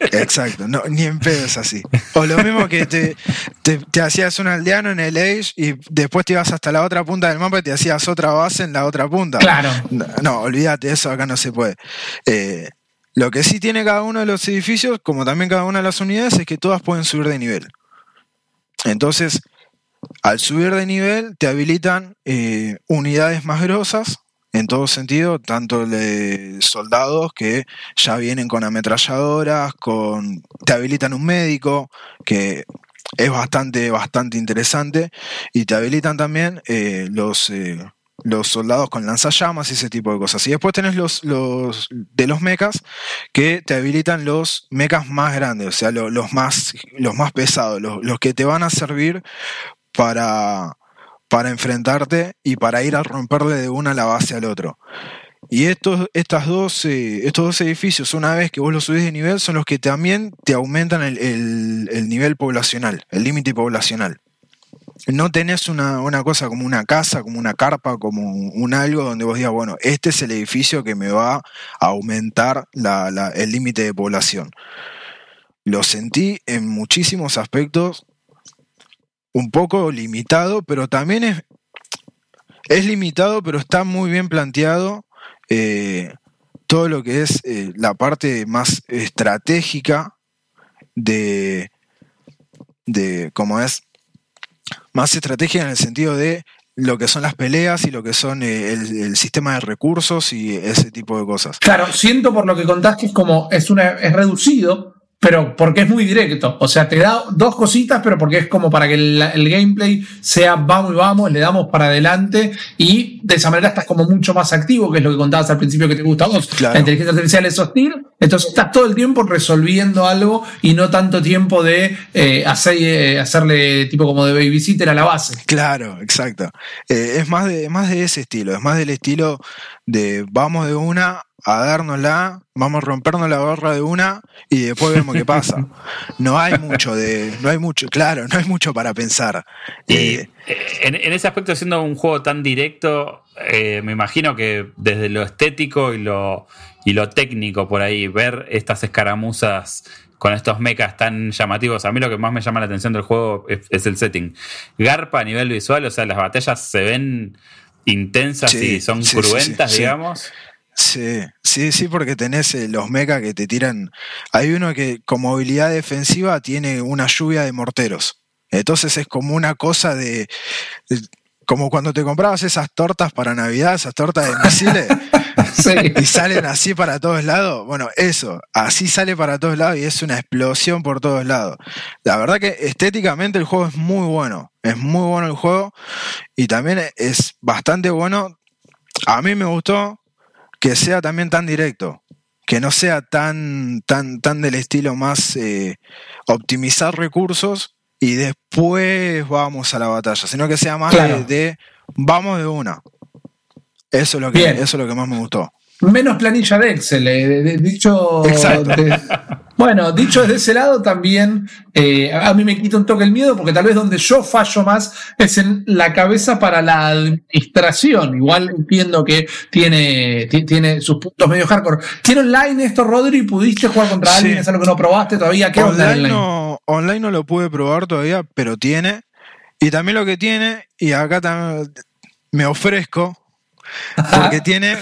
Exacto, no, ni en pedo es así. O lo mismo que te, te, hacías un aldeano en el Age y después te ibas hasta la otra punta del mapa y te hacías otra base en la otra punta. Claro. No, olvídate, eso acá no se puede. Eh, lo que sí tiene cada uno de los edificios, como también cada una de las unidades, es que todas pueden subir de nivel. Entonces, al subir de nivel, te habilitan eh, unidades más grosas en todo sentido, tanto de soldados que ya vienen con ametralladoras, con te habilitan un médico, que es bastante, bastante interesante, y te habilitan también eh, los, eh, los soldados con lanzallamas y ese tipo de cosas. Y después tenés los, los de los mechas que te habilitan los mechas más grandes, o sea, los, más, los más pesados, los, los que te van a servir para para enfrentarte y para ir a romperle de una la base al otro. Y estos, estas dos, estos dos edificios, una vez que vos los subís de nivel, son los que también te aumentan el, nivel poblacional, el límite poblacional. No tenés una, cosa como una casa, como una carpa, como un, algo donde vos digas, bueno, este es el edificio que me va a aumentar el límite de población. Lo sentí en muchísimos aspectos un poco limitado, pero también es, es limitado, pero está muy bien planteado eh, todo lo que es eh, la parte más estratégica de, de, ¿cómo es? Más estratégica en el sentido de lo que son las peleas y lo que son eh, el, sistema de recursos y ese tipo de cosas. Claro, siento por lo que contaste es como es una es reducido, pero porque es muy directo. O sea, te da dos cositas, pero porque es como para que el, gameplay sea vamos y vamos, le damos para adelante y de esa manera estás como mucho más activo, que es lo que contabas al principio que te gusta a vos. La inteligencia artificial es hostil, entonces estás todo el tiempo resolviendo algo y no tanto tiempo de eh, hacer, eh, hacerle tipo como de babysitter a la base. Claro, exacto. Eh, es más de, más de ese estilo, es más del estilo de vamos de una a dárnosla, vamos a rompernos la barra de una y después vemos qué pasa. No hay mucho de, no hay mucho, claro, no hay mucho para pensar. Y eh, en, ese aspecto, siendo un juego tan directo, eh, me imagino que desde lo estético y lo, y lo técnico por ahí, ver estas escaramuzas con estos mechas tan llamativos. A mí lo que más me llama la atención del juego es, el setting. Garpa a nivel visual, o sea, las batallas se ven intensas y son cruentas, digamos. Sí, sí, sí, porque tenés eh, los mechas que te tiran. Hay uno que con movilidad defensiva tiene una lluvia de morteros. Entonces es como una cosa de. como cuando te comprabas esas tortas para Navidad, esas tortas de misiles. Y salen así para todos lados. Bueno, eso, así sale para todos lados y es una explosión por todos lados. La verdad que estéticamente el juego es muy bueno. Es muy bueno el juego. Y también es bastante bueno. A mí me gustó que sea también tan directo, que no sea tan, tan, tan del estilo más eh, optimizar recursos y después vamos a la batalla, sino que sea más de, vamos de una. Eso es lo que, eso es lo que más me gustó. Menos planilla de Excel, eh, dicho. bueno, dicho desde ese lado también, eh, a mí me quita un toque el miedo porque tal vez donde yo fallo más es en la cabeza para la administración. Igual entiendo que tiene, tiene sus puntos medio hardcore. ¿Tiene online esto, Rodri? ¿Pudiste jugar contra alguien? ¿Es algo que no probaste todavía? ¿Qué online, No, online no lo pude probar todavía, pero tiene. Y también lo que tiene, y acá también me ofrezco, porque tiene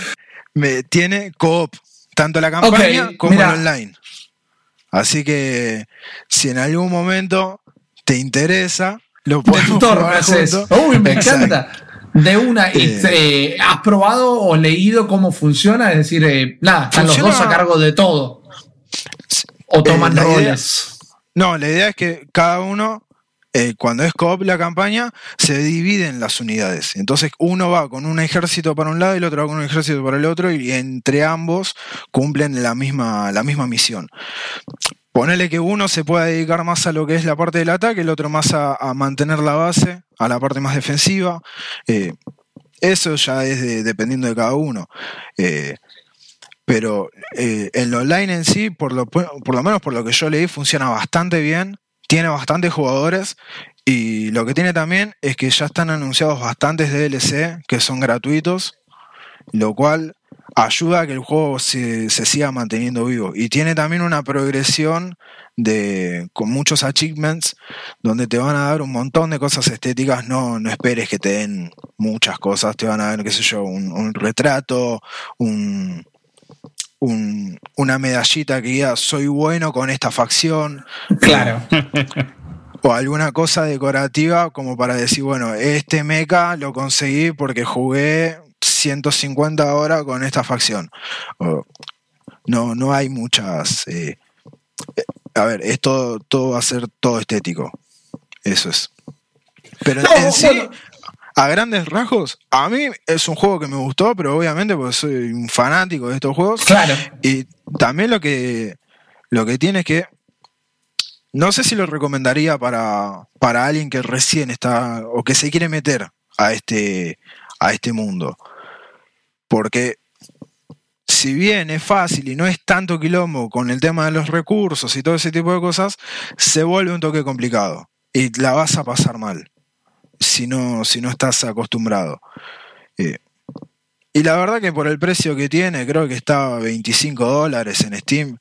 me, tiene coop, tanto la campaña como el online. Así que si en algún momento te interesa, lo puedes hacer. Uy, me encanta. De una, eh, eh, ¿has probado o leído cómo funciona? Es decir, eh, nada, están los dos a cargo de todo. O toman roles. no, la idea es que cada uno eh, cuando es coop la campaña, se dividen las unidades. Entonces uno va con un ejército para un lado y el otro va con un ejército para el otro y entre ambos cumplen la misma, la misma misión. Ponele que uno se pueda dedicar más a lo que es la parte del ataque, el otro más a, mantener la base, a la parte más defensiva. Eh, eso ya es dependiendo de cada uno. Eh, pero el online en sí, lo, por lo menos por lo que yo leí, funciona bastante bien tiene bastantes jugadores y lo que tiene también es que ya están anunciados bastantes DLC que son gratuitos, lo cual ayuda a que el juego se, siga manteniendo vivo. Y tiene también una progresión de, con muchos achievements donde te van a dar un montón de cosas estéticas. No, no esperes que te den muchas cosas, te van a dar, qué sé yo, un retrato, un, una medallita que diga soy bueno con esta facción. Claro. o alguna cosa decorativa como para decir, bueno, este mecha lo conseguí porque jugué 150 horas con esta facción. no, no hay muchas. Eh, eh, a ver, esto todo va a ser todo estético. Eso es. Pero en sí, a grandes rasgos, a mí es un juego que me gustó, pero obviamente porque soy un fanático de estos juegos. Claro. Y también lo que, lo que tiene es que no sé si lo recomendaría para, para alguien que recién está o que se quiere meter a este, a este mundo. Porque si bien es fácil y no es tanto quilombo con el tema de los recursos y todo ese tipo de cosas, se vuelve un toque complicado y la vas a pasar mal si no, si no estás acostumbrado. Eh, y la verdad que por el precio que tiene, creo que está a 25 dólares en Steam,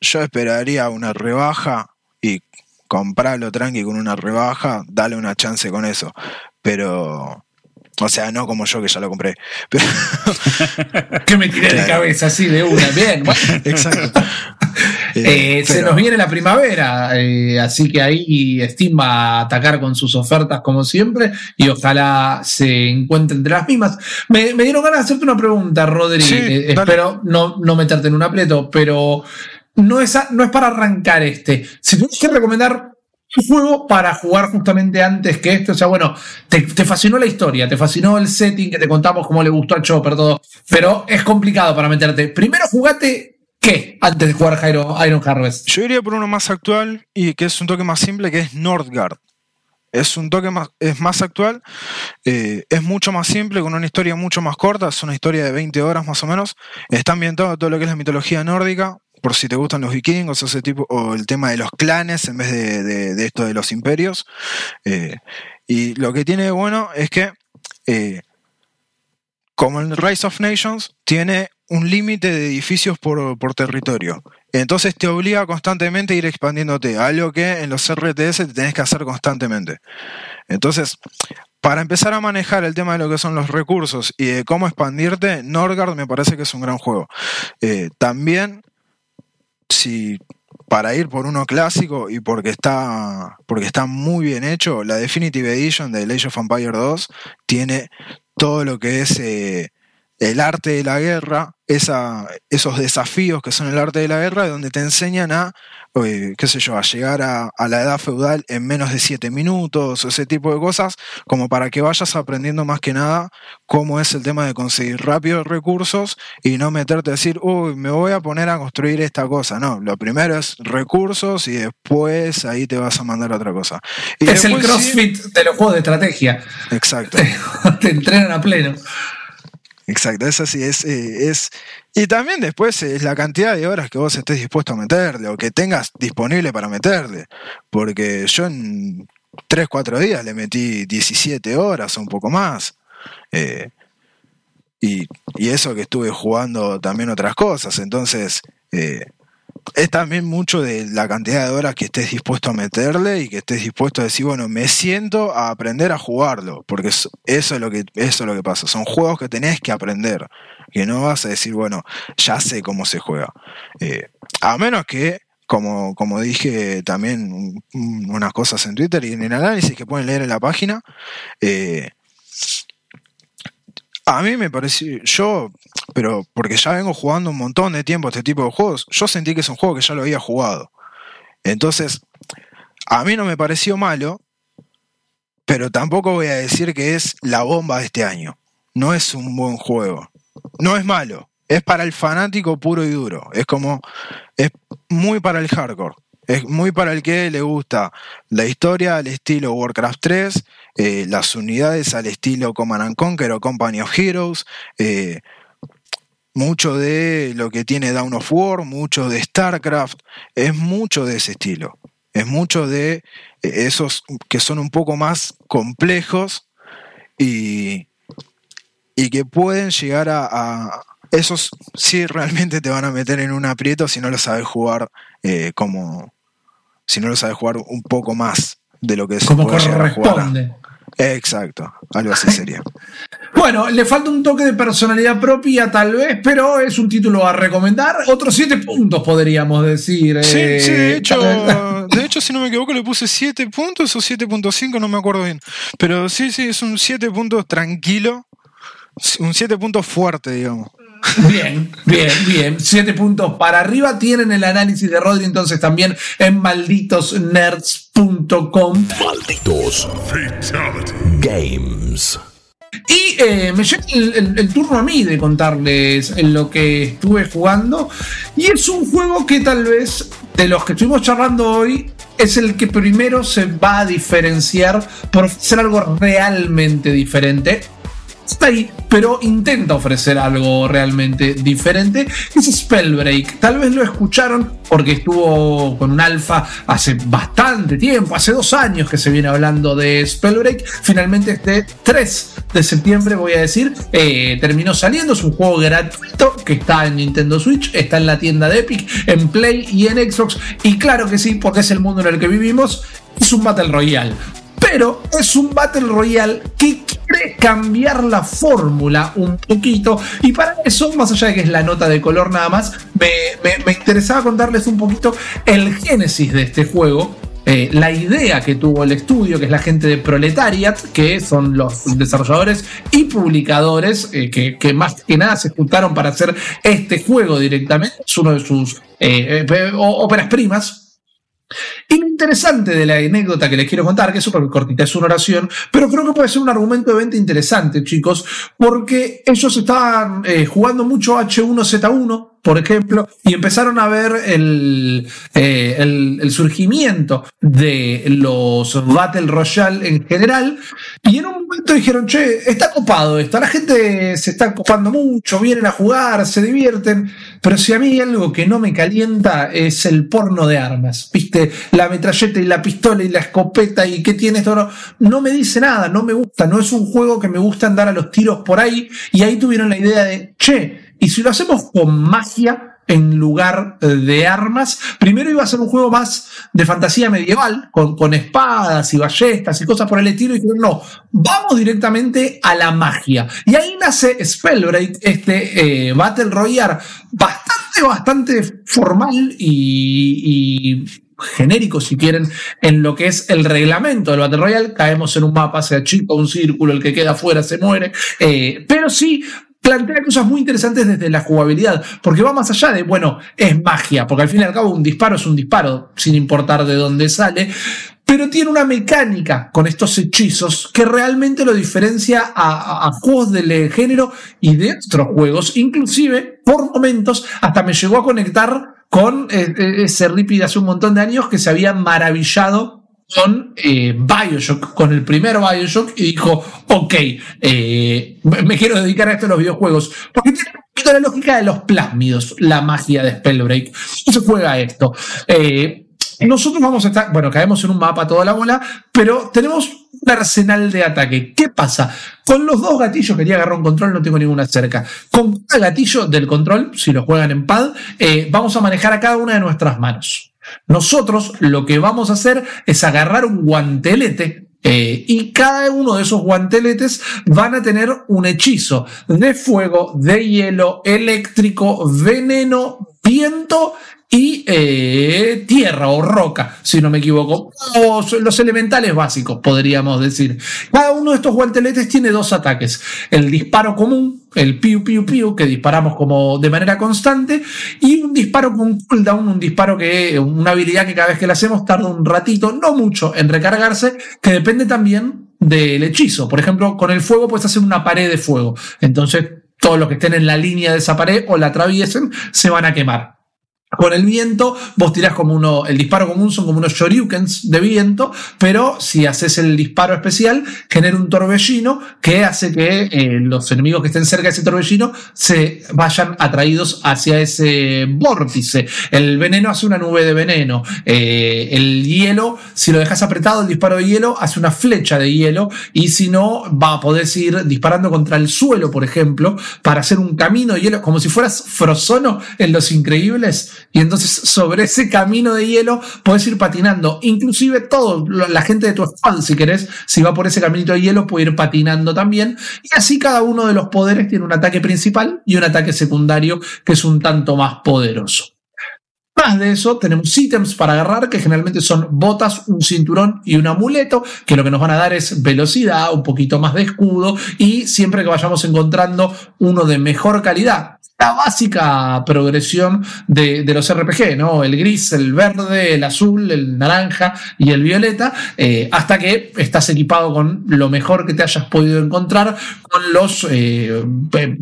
yo esperaría una rebaja y comprarlo tranqui con una rebaja, dale una chance con eso. Pero, o sea, no como yo que ya lo compré. que me tiré de cabeza así de una. Bien, Exacto. Eh, se nos viene la primavera, eh, así que ahí Steam va a atacar con sus ofertas como siempre y ojalá se encuentren entre las mismas. Me, dieron ganas de hacerte una pregunta, Rodri. Eh, espero no, no meterte en un aprieto, pero no es, no es para arrancar este. Si tienes que recomendar un juego para jugar justamente antes que este, o sea, bueno, te, fascinó la historia, te fascinó el setting que te contamos, cómo le gustó a Chopper, todo, pero es complicado para meterte. Primero jugate ¿Qué? Antes de jugar Iron Harvest. Yo iría por uno más actual y que es un toque más simple, que es Nordgard. Es un toque más, es más actual, eh, es mucho más simple, con una historia mucho más corta, es una historia de 20 horas más o menos. Está ambientado todo lo que es la mitología nórdica, por si te gustan los vikingos, ese tipo, o el tema de los clanes en vez de, esto de los imperios. Eh, y lo que tiene de bueno es que, eh, como en Rise of Nations, tiene un límite de edificios por, territorio. Entonces te obliga constantemente a ir expandiéndote, algo que en los RTS te tenés que hacer constantemente. Entonces, para empezar a manejar el tema de lo que son los recursos y de cómo expandirte, Norgard me parece que es un gran juego. Eh, también, si para ir por uno clásico y porque está, porque está muy bien hecho, la Definitive Edition de Age of Empire 2 tiene todo lo que es eh, el arte de la guerra, esa, esos desafíos que son el arte de la guerra, donde te enseñan a, eh, qué sé yo, a llegar a, la edad feudal en menos de siete minutos, ese tipo de cosas, como para que vayas aprendiendo más que nada cómo es el tema de conseguir rápidos recursos y no meterte a decir, uy, me voy a poner a construir esta cosa. No, lo primero es recursos y después ahí te vas a mandar a otra cosa. es el CrossFit de los juegos de estrategia. Exacto. te entrenan a pleno. Exacto, es así, es, eh, es, y también después es la cantidad de horas que vos estés dispuesto a meterle o que tengas disponible para meterle, porque yo en 3, 4 días le metí 17 horas o un poco más. Eh, y, y, eso que estuve jugando también otras cosas, entonces eh, es también mucho de la cantidad de horas que estés dispuesto a meterle y que estés dispuesto a decir, bueno, me siento a aprender a jugarlo, porque eso es lo que, eso es lo que pasa. Son juegos que tenés que aprender, que no vas a decir, bueno, ya sé cómo se juega. Eh, a menos que, como, como dije también unas cosas en Twitter y en el análisis que pueden leer en la página, eh, a mí me pareció, yo, pero porque ya vengo jugando un montón de tiempo este tipo de juegos, yo sentí que es un juego que ya lo había jugado. Entonces, a mí no me pareció malo, pero tampoco voy a decir que es la bomba de este año. No es un buen juego. No es malo. Es para el fanático puro y duro. Es como, es muy para el hardcore. Es muy para el que le gusta la historia al estilo Warcraft 3, eh, las unidades al estilo Command and Conquer o Company of Heroes, eh, mucho de lo que tiene Dawn of War, mucho de StarCraft, es mucho de ese estilo. Es mucho de eh, esos que son un poco más complejos y, y que pueden llegar a, Esos sí realmente te van a meter en un aprieto si no lo sabes jugar como, si no lo sabes jugar un poco más de lo que se Como corresponde. Exacto, algo así sería. bueno, le falta un toque de personalidad propia, tal vez, pero es un título a recomendar. Otros siete puntos, podríamos decir. Sí, eh, sí, de hecho, de hecho, si no me equivoco, le puse siete puntos o 7.5, no me acuerdo bien. Pero sí, sí, es un siete puntos tranquilo. Un 7 puntos fuerte, digamos. Bien, bien, bien. Siete puntos para arriba. Tienen el análisis de Rodri entonces también en malditosnerds.com. Malditos Games. Y eh, me llega el, el, turno a mí de contarles en lo que estuve jugando. Y es un juego que tal vez de los que estuvimos charlando hoy es el que primero se va a diferenciar por ser algo realmente diferente está ahí, pero intenta ofrecer algo realmente diferente. Es Spellbreak. Tal vez lo escucharon porque estuvo con un alfa hace bastante tiempo, hace dos años que se viene hablando de Spellbreak. Finalmente este 3 de septiembre, voy a decir, eh, terminó saliendo. Es un juego gratuito que está en Nintendo Switch, está en la tienda de Epic, en Play y en Xbox. Y claro que sí, porque es el mundo en el que vivimos. Es un Battle Royale pero es un Battle Royale que quiere cambiar la fórmula un poquito. Y para eso, más allá de que es la nota de color nada más, me, interesaba contarles un poquito el génesis de este juego. Eh, la idea que tuvo el estudio, que es la gente de Proletariat, que son los desarrolladores y publicadores eh, que, más que nada se juntaron para hacer este juego directamente, es uno de sus eh, óperas primas, y interesante de la anécdota que les quiero contar, que es súper cortita, es una oración, pero creo que puede ser un argumento de venta interesante, chicos, porque ellos estaban eh, jugando mucho H1Z1, por ejemplo, y empezaron a ver el, eh, el, surgimiento de los Battle Royale en general, y en un momento dijeron, che, está copado esto, la gente se está copando mucho, vienen a jugar, se divierten, pero si a mí algo que no me calienta es el porno de armas, viste, la y la pistola y la escopeta y qué tiene esto, no, me dice nada, no me gusta, no es un juego que me gusta andar a los tiros por ahí, y ahí tuvieron la idea de, che, y si lo hacemos con magia en lugar de armas, primero iba a ser un juego más de fantasía medieval, con, con espadas y ballestas y cosas por el estilo, y dijeron, no, vamos directamente a la magia. Y ahí nace Spellbreak, este eh, Battle Royale bastante, bastante formal y, genérico, si quieren, en lo que es el reglamento del Battle Royale. Caemos en un mapa, se achica un círculo, el que queda afuera se muere. Eh, pero sí plantea cosas muy interesantes desde la jugabilidad, porque va más allá de, bueno, es magia, porque al fin y al cabo un disparo es un disparo, sin importar de dónde sale, pero tiene una mecánica con estos hechizos que realmente lo diferencia a, juegos del género y de otros juegos, inclusive por momentos hasta me llegó a conectar con eh, eh, ese de hace un montón de años que se había maravillado con eh, Bioshock, con el primer Bioshock, y dijo, ok, me quiero dedicar a esto de los videojuegos, porque tiene un poquito la lógica de los plásmidos, la magia de Spellbreak. ¿Cómo se juega esto? Nosotros vamos a estar, bueno, caemos en un mapa toda la bola, pero tenemos arsenal de ataque. ¿Qué pasa? Con los dos gatillos, quería agarrar un control, no tengo ninguna cerca. Con cada gatillo del control, si lo juegan en pad, vamos a manejar a cada una de nuestras manos. Nosotros lo que vamos a hacer es agarrar un guantelete eh, y cada uno de esos guanteletes van a tener un hechizo de fuego, de hielo, eléctrico, veneno, viento y eh, tierra o roca, si no me equivoco. O los elementales básicos, podríamos decir. Cada uno de estos guanteletes tiene dos ataques. El disparo común, el piu piu piu, que disparamos como de manera constante, y un disparo con cooldown, un disparo que, una habilidad que cada vez que la hacemos tarda un ratito, no mucho, en recargarse, que depende también del hechizo. Por ejemplo, con el fuego puedes hacer una pared de fuego. Entonces, todos los que estén en la línea de esa pared o la atraviesen se van a quemar. Con el viento, vos tirás como uno, el disparo común son como unos shoryukens de viento, pero si haces el disparo especial, genera un torbellino que hace que eh, los enemigos que estén cerca de ese torbellino se vayan atraídos hacia ese vórtice. El veneno hace una nube de veneno. Eh, el hielo, si lo dejas apretado, el disparo de hielo hace una flecha de hielo, y si no, va a poder ir disparando contra el suelo, por ejemplo, para hacer un camino de hielo, como si fueras Frozono en Los Increíbles y entonces sobre ese camino de hielo puedes ir patinando. Inclusive todo, la gente de tu squad, si querés, si va por ese caminito de hielo, puede ir patinando también. Y así cada uno de los poderes tiene un ataque principal y un ataque secundario que es un tanto más poderoso. Más de eso, tenemos ítems para agarrar que generalmente son botas, un cinturón y un amuleto, que lo que nos van a dar es velocidad, un poquito más de escudo y siempre que vayamos encontrando uno de mejor calidad, la básica progresión de, los RPG, ¿no? El gris, el verde, el azul, el naranja y el violeta, eh, hasta que estás equipado con lo mejor que te hayas podido encontrar, con los eh,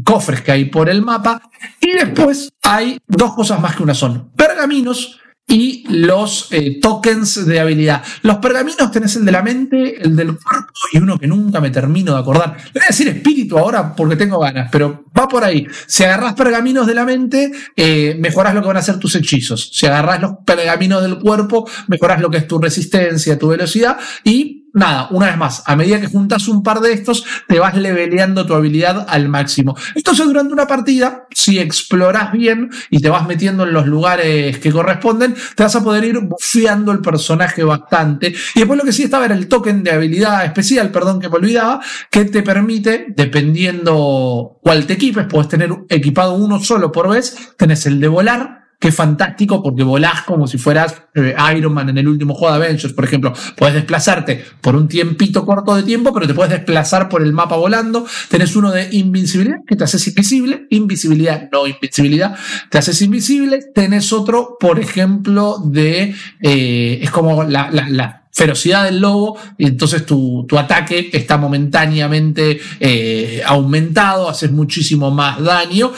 cofres que hay por el mapa. Y después hay dos cosas más que una son pergaminos y los eh, tokens de habilidad. Los pergaminos tenés el de la mente, el del cuerpo y uno que nunca me termino de acordar. Le voy a decir espíritu ahora porque tengo ganas, pero va por ahí. Si agarrás pergaminos de la mente, eh, mejorás lo que van a ser tus hechizos. Si agarrás los pergaminos del cuerpo, mejorás lo que es tu resistencia, tu velocidad y nada, una vez más, a medida que juntas un par de estos, te vas leveleando tu habilidad al máximo. Entonces, durante una partida, si exploras bien y te vas metiendo en los lugares que corresponden, te vas a poder ir bufeando el personaje bastante. Y después lo que sí estaba era el token de habilidad especial, perdón que me olvidaba, que te permite, dependiendo cuál te equipes, puedes tener equipado uno solo por vez, tenés el de volar, que fantástico porque volás como si fueras eh, Iron Man en el último juego de Avengers, por ejemplo. Puedes desplazarte por un tiempito corto de tiempo, pero te puedes desplazar por el mapa volando. Tenés uno de invincibilidad que te haces invisible. Invisibilidad, no invincibilidad. Te haces invisible. Tenés otro, por ejemplo, de... Eh, es como la, ferocidad del lobo y entonces tu, ataque está momentáneamente eh, aumentado, haces muchísimo más daño.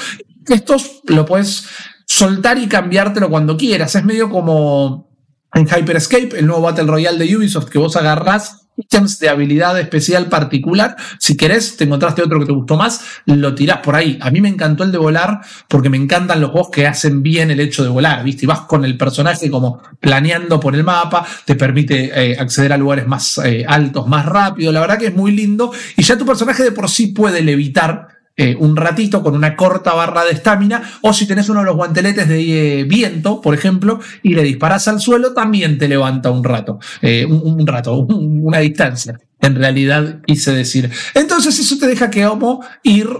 Estos lo puedes soltar y cambiártelo cuando quieras. Es medio como en Hyper Escape, el nuevo Battle Royale de Ubisoft, que vos agarrás ítems de habilidad especial particular. Si querés, te encontraste otro que te gustó más, lo tirás por ahí. A mí me encantó el de volar porque me encantan los juegos que hacen bien el hecho de volar, ¿viste? Y vas con el personaje como planeando por el mapa, te permite eh, acceder a lugares más eh, altos más rápido. La verdad que es muy lindo y ya tu personaje de por sí puede levitar eh, un ratito con una corta barra de estamina, o si tenés uno de los guanteletes de eh, viento, por ejemplo, y le disparas al suelo, también te levanta un rato, eh, un, rato, una distancia. En realidad quise decir. Entonces eso te deja que Homo ir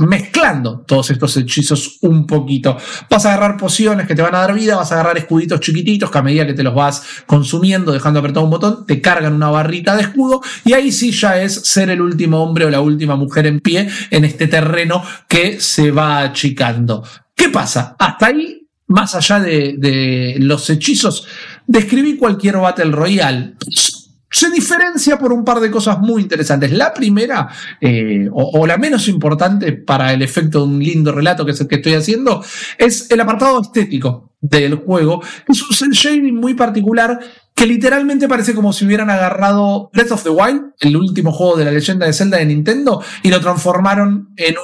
mezclando todos estos hechizos un poquito. Vas a agarrar pociones que te van a dar vida, vas a agarrar escuditos chiquititos que a medida que te los vas consumiendo, dejando apretado un botón, te cargan una barrita de escudo y ahí sí ya es ser el último hombre o la última mujer en pie en este terreno que se va achicando. ¿Qué pasa? Hasta ahí, más allá de, de los hechizos, describí cualquier Battle Royale se diferencia por un par de cosas muy interesantes. La primera, eh, o, la menos importante para el efecto de un lindo relato que es el que estoy haciendo, es el apartado estético del juego. Es un cel shading muy particular que literalmente parece como si hubieran agarrado Breath of the Wild, el último juego de la leyenda de Zelda de Nintendo, y lo transformaron en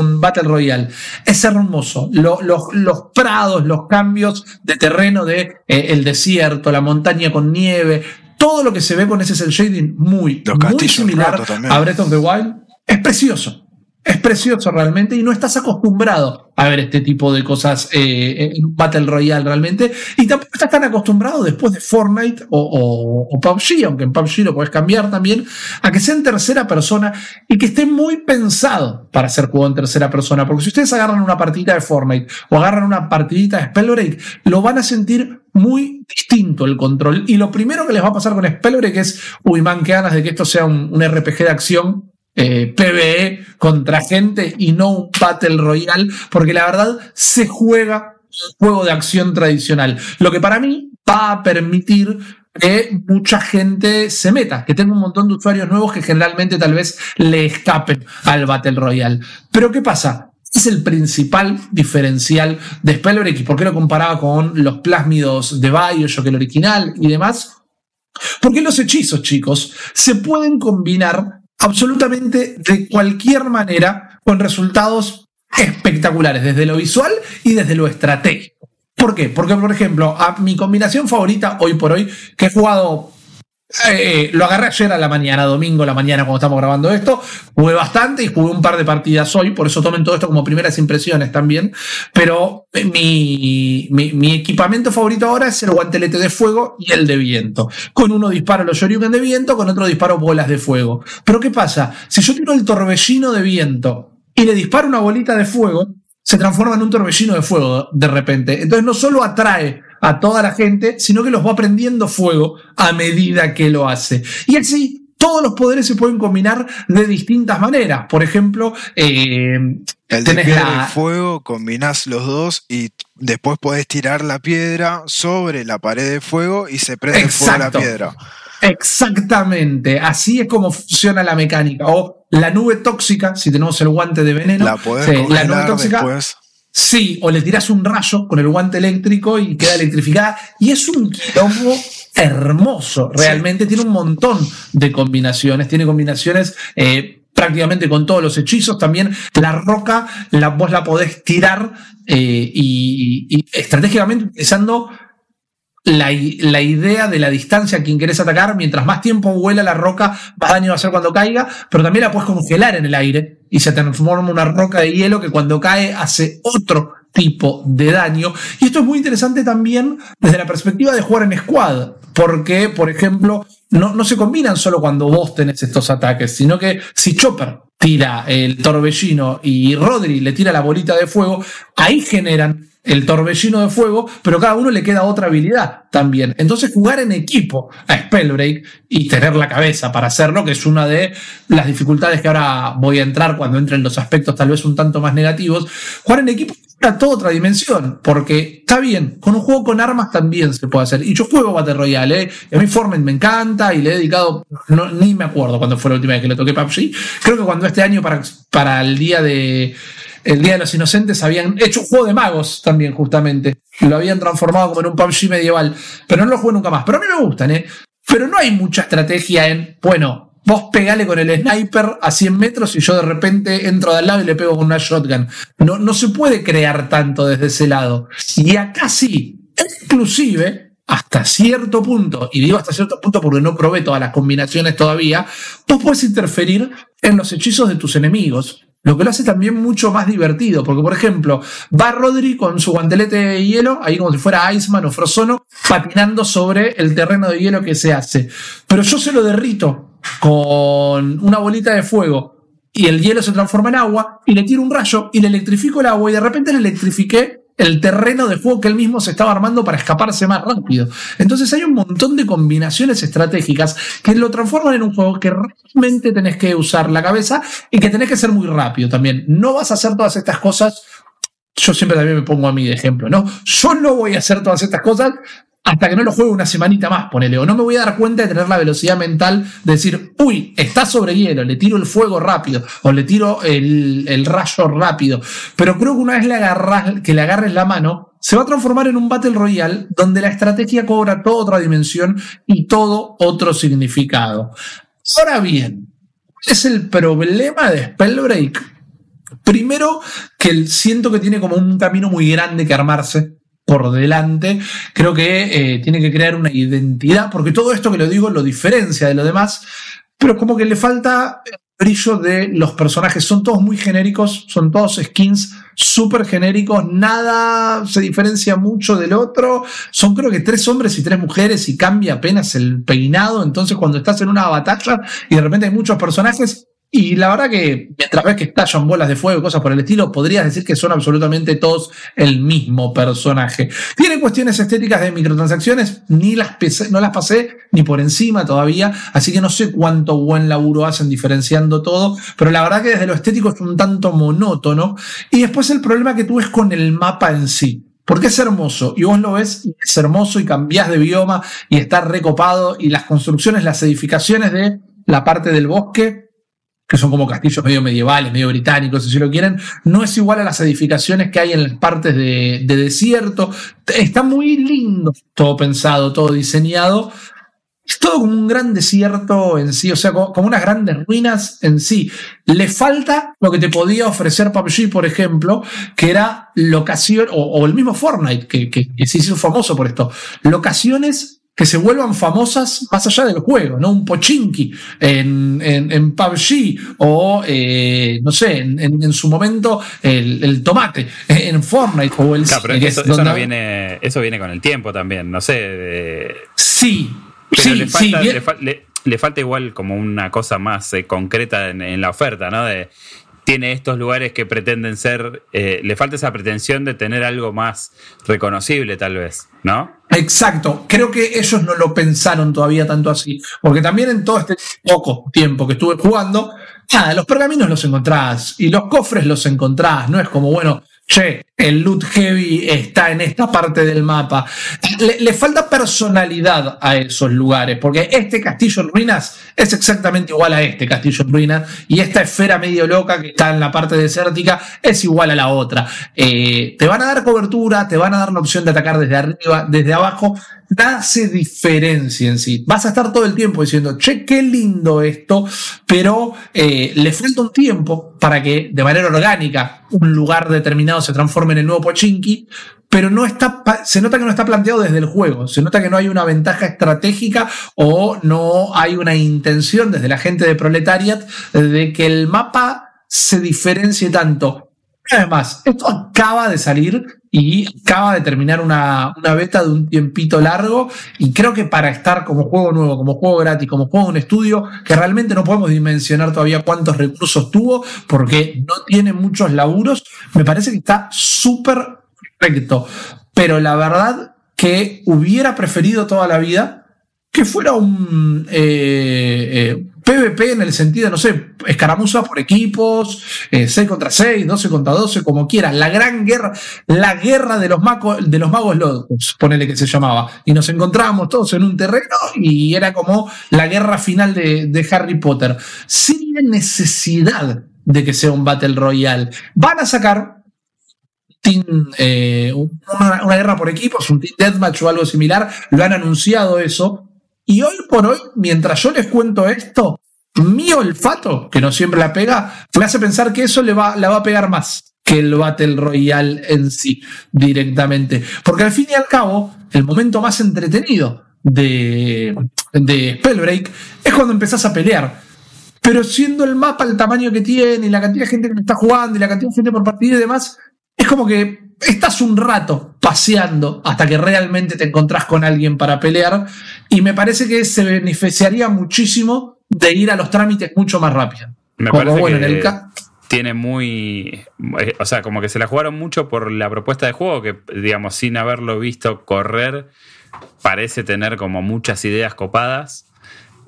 un Battle Royale. Es hermoso. los prados, los cambios de terreno de eh, el desierto, la montaña con nieve, todo lo que se ve con ese cel shading muy, muy similar a Breath of the Wild es precioso. Es precioso realmente y no estás acostumbrado a ver este tipo de cosas eh, en Battle Royale realmente. Y tampoco estás tan acostumbrado después de Fortnite o, PUBG, aunque en PUBG lo puedes cambiar también, a que sea en tercera persona y que esté muy pensado para ser juego en tercera persona. Porque si ustedes agarran una partidita de Fortnite o agarran una partidita de Spellbreak, lo van a sentir muy distinto el control. Y lo primero que les va a pasar con Spellbreak es, uy, man, qué ganas de que esto sea un, RPG de acción eh, PvE contra gente y no un Battle Royale, porque la verdad se juega un juego de acción tradicional. Lo que para mí va a permitir que mucha gente se meta, que tenga un montón de usuarios nuevos que generalmente tal vez le escapen al Battle Royale. Pero ¿qué pasa? es el principal diferencial de Spellbreak por qué lo comparaba con los plásmidos de Bioshock, el original y demás. Porque los hechizos, chicos, se pueden combinar absolutamente de cualquier manera con resultados espectaculares, desde lo visual y desde lo estratégico. ¿Por qué? Porque, por ejemplo, a mi combinación favorita hoy por hoy, que he jugado eh, lo agarré ayer a la mañana, domingo a la mañana, cuando estamos grabando esto. Jugué bastante y jugué un par de partidas hoy, por eso tomen todo esto como primeras impresiones también. Pero eh, mi, mi, equipamiento favorito ahora es el guantelete de fuego y el de viento. Con uno disparo los shoryuken de viento, con otro disparo bolas de fuego. Pero ¿qué pasa? Si yo tiro el torbellino de viento y le disparo una bolita de fuego, se transforma en un torbellino de fuego de repente. Entonces no solo atrae a toda la gente, sino que los va prendiendo fuego a medida que lo hace. Y así todos los poderes se pueden combinar de distintas maneras. Por ejemplo, eh, el de piedra y fuego, combinás los dos y después podés tirar la piedra sobre la pared de fuego y se prende fuego la piedra. Exactamente, así es como funciona la mecánica. O la nube tóxica, si tenemos el guante de veneno, la, podés la nube tóxica. Después. Sí, o le tiras un rayo con el guante eléctrico y queda electrificada. Y es un quilombo hermoso, realmente. Tiene un montón de combinaciones. Tiene combinaciones eh, prácticamente con todos los hechizos. También la roca, la, vos la podés tirar eh, y, y, estratégicamente utilizando la, la, idea de la distancia a quien querés atacar. Mientras más tiempo vuela la roca, más daño va a hacer cuando caiga, pero también la puedes congelar en el aire y se transforma en una roca de hielo que cuando cae hace otro tipo de daño. Y esto es muy interesante también desde la perspectiva de jugar en squad, porque, por ejemplo, no, no se combinan solo cuando vos tenés estos ataques, sino que si Chopper tira el torbellino y Rodri le tira la bolita de fuego, ahí generan el torbellino de fuego, pero cada uno le queda otra habilidad también. Entonces jugar en equipo a Spellbreak y tener la cabeza para hacerlo, que es una de las dificultades que ahora voy a entrar cuando entren los aspectos tal vez un tanto más negativos, jugar en equipo a toda otra dimensión, porque está bien, con un juego con armas también se puede hacer. Y yo juego Battle Royale, ¿eh? a mí Fortnite me encanta y le he dedicado, no, ni me acuerdo cuando fue la última vez que le toqué PUBG. Creo que cuando este año para, para el día de el Día de los Inocentes habían hecho un juego de magos también, justamente. Lo habían transformado como en un PUBG medieval. Pero no lo jugué nunca más. Pero a mí me gustan, ¿eh? Pero no hay mucha estrategia en, bueno, vos pegale con el sniper a 100 metros y yo de repente entro de al lado y le pego con una shotgun. No, no se puede crear tanto desde ese lado. Y acá sí, inclusive, hasta cierto punto, y digo hasta cierto punto porque no probé todas las combinaciones todavía, vos puedes interferir en los hechizos de tus enemigos. Lo que lo hace también mucho más divertido, porque por ejemplo, va Rodri con su guantelete de hielo, ahí como si fuera Iceman o Frozono, patinando sobre el terreno de hielo que se hace. Pero yo se lo derrito con una bolita de fuego y el hielo se transforma en agua y le tiro un rayo y le electrifico el agua y de repente le electrifiqué el terreno de juego que él mismo se estaba armando para escaparse más rápido. Entonces hay un montón de combinaciones estratégicas que lo transforman en un juego que realmente tenés que usar la cabeza y que tenés que ser muy rápido también. No vas a hacer todas estas cosas. Yo siempre también me pongo a mí de ejemplo, ¿no? Yo no voy a hacer todas estas cosas hasta que no lo juegue una semanita más, ponele. O no me voy a dar cuenta de tener la velocidad mental de decir, uy, está sobre hielo, le tiro el fuego rápido, o le tiro el, rayo rápido. Pero creo que una vez que le agarres la mano, se va a transformar en un Battle Royale donde la estrategia cobra toda otra dimensión y todo otro significado. Ahora bien, ¿cuál es el problema de Spellbreak? Primero, que siento que tiene como un camino muy grande que armarse por delante, creo que eh, tiene que crear una identidad, porque todo esto que lo digo lo diferencia de lo demás, pero como que le falta el brillo de los personajes. Son todos muy genéricos, son todos skins súper genéricos, nada se diferencia mucho del otro. Son creo que tres hombres y tres mujeres y cambia apenas el peinado. Entonces cuando estás en una batalla y de repente hay muchos personajes, y la verdad que mientras ves que estallan bolas de fuego y cosas por el estilo, podrías decir que son absolutamente todos el mismo personaje. Tiene cuestiones estéticas de microtransacciones, ni las no las pasé ni por encima todavía, así que no sé cuánto buen laburo hacen diferenciando todo, pero la verdad que desde lo estético es un tanto monótono. Y después el problema que tú ves con el mapa en sí. Porque es hermoso y vos lo ves es hermoso y cambiás de bioma y está recopado y las construcciones, las edificaciones de la parte del bosque que son como castillos medio medievales, medio británicos, si lo quieren, no es igual a las edificaciones que hay en las partes de, desierto. Está muy lindo todo pensado, todo diseñado. Es todo como un gran desierto en sí, o sea, como, unas grandes ruinas en sí. Le falta lo que te podía ofrecer PUBG, por ejemplo, que era locación, o, el mismo Fortnite, que, que, que se hizo famoso por esto, locaciones que se vuelvan famosas más allá del juego, ¿no? Un pochinki en, en, en PUBG o, eh, no sé, en, en, su momento el, el, tomate en Fortnite o el... Claro, pero eso, eso, no viene, eso viene con el tiempo también, no sé. Sí, sí, le falta, sí, le, le, falta igual como una cosa más eh, concreta en, en, la oferta, ¿no? De, tiene estos lugares que pretenden ser, eh, le falta esa pretensión de tener algo más reconocible tal vez, ¿no? Exacto, creo que ellos no lo pensaron todavía tanto así, porque también en todo este poco tiempo que estuve jugando, nada, los pergaminos los encontrás y los cofres los encontrás, no es como, bueno, che, el loot heavy está en esta parte del mapa. Le, falta personalidad a esos lugares, porque este castillo en ruinas es exactamente igual a este castillo en ruinas, y esta esfera medio loca que está en la parte desértica es igual a la otra. Eh, te van a dar cobertura, te van a dar la opción de atacar desde arriba, desde abajo, hace diferencia en sí. Vas a estar todo el tiempo diciendo, che, qué lindo esto, pero eh, le falta un tiempo para que de manera orgánica un lugar determinado se transforme en el nuevo Pochinki, pero no está, se nota que no está planteado desde el juego, se nota que no hay una ventaja estratégica o no hay una intención desde la gente de Proletariat de que el mapa se diferencie tanto Además, esto acaba de salir y acaba de terminar una, beta de un tiempito largo y creo que para estar como juego nuevo, como juego gratis, como juego en estudio, que realmente no podemos dimensionar todavía cuántos recursos tuvo porque no tiene muchos laburos, me parece que está súper perfecto. Pero la verdad que hubiera preferido toda la vida que fuera un eh, PvP eh, en el sentido, no sé, escaramuza por equipos, 6 eh, contra 6, 12 contra 12, como quieras. La gran guerra, la guerra de los, de los magos locos, ponele que se llamaba. Y nos encontrábamos todos en un terreno y era como la guerra final de, Harry Potter. Sin necesidad de que sea un Battle Royale. Van a sacar una, una, guerra por equipos, un Team Deathmatch o algo similar. Lo han anunciado eso. Y hoy por hoy, mientras yo les cuento esto, mi olfato, que no siempre la pega, me hace pensar que eso le va, la va a pegar más que el Battle Royale en sí, directamente. Porque al fin y al cabo, el momento más entretenido de, de Spellbreak es cuando empezás a pelear. Pero siendo el mapa el tamaño que tiene y la cantidad de gente que está jugando y la cantidad de gente por partida y demás, es como que estás un rato paseando hasta que realmente te encontrás con alguien para pelear y me parece que se beneficiaría muchísimo de ir a los trámites mucho más rápido. Me parece que tiene muy, eh, o sea, como que se la jugaron mucho por la propuesta de juego que, digamos, sin haberlo visto correr, parece tener como muchas ideas copadas.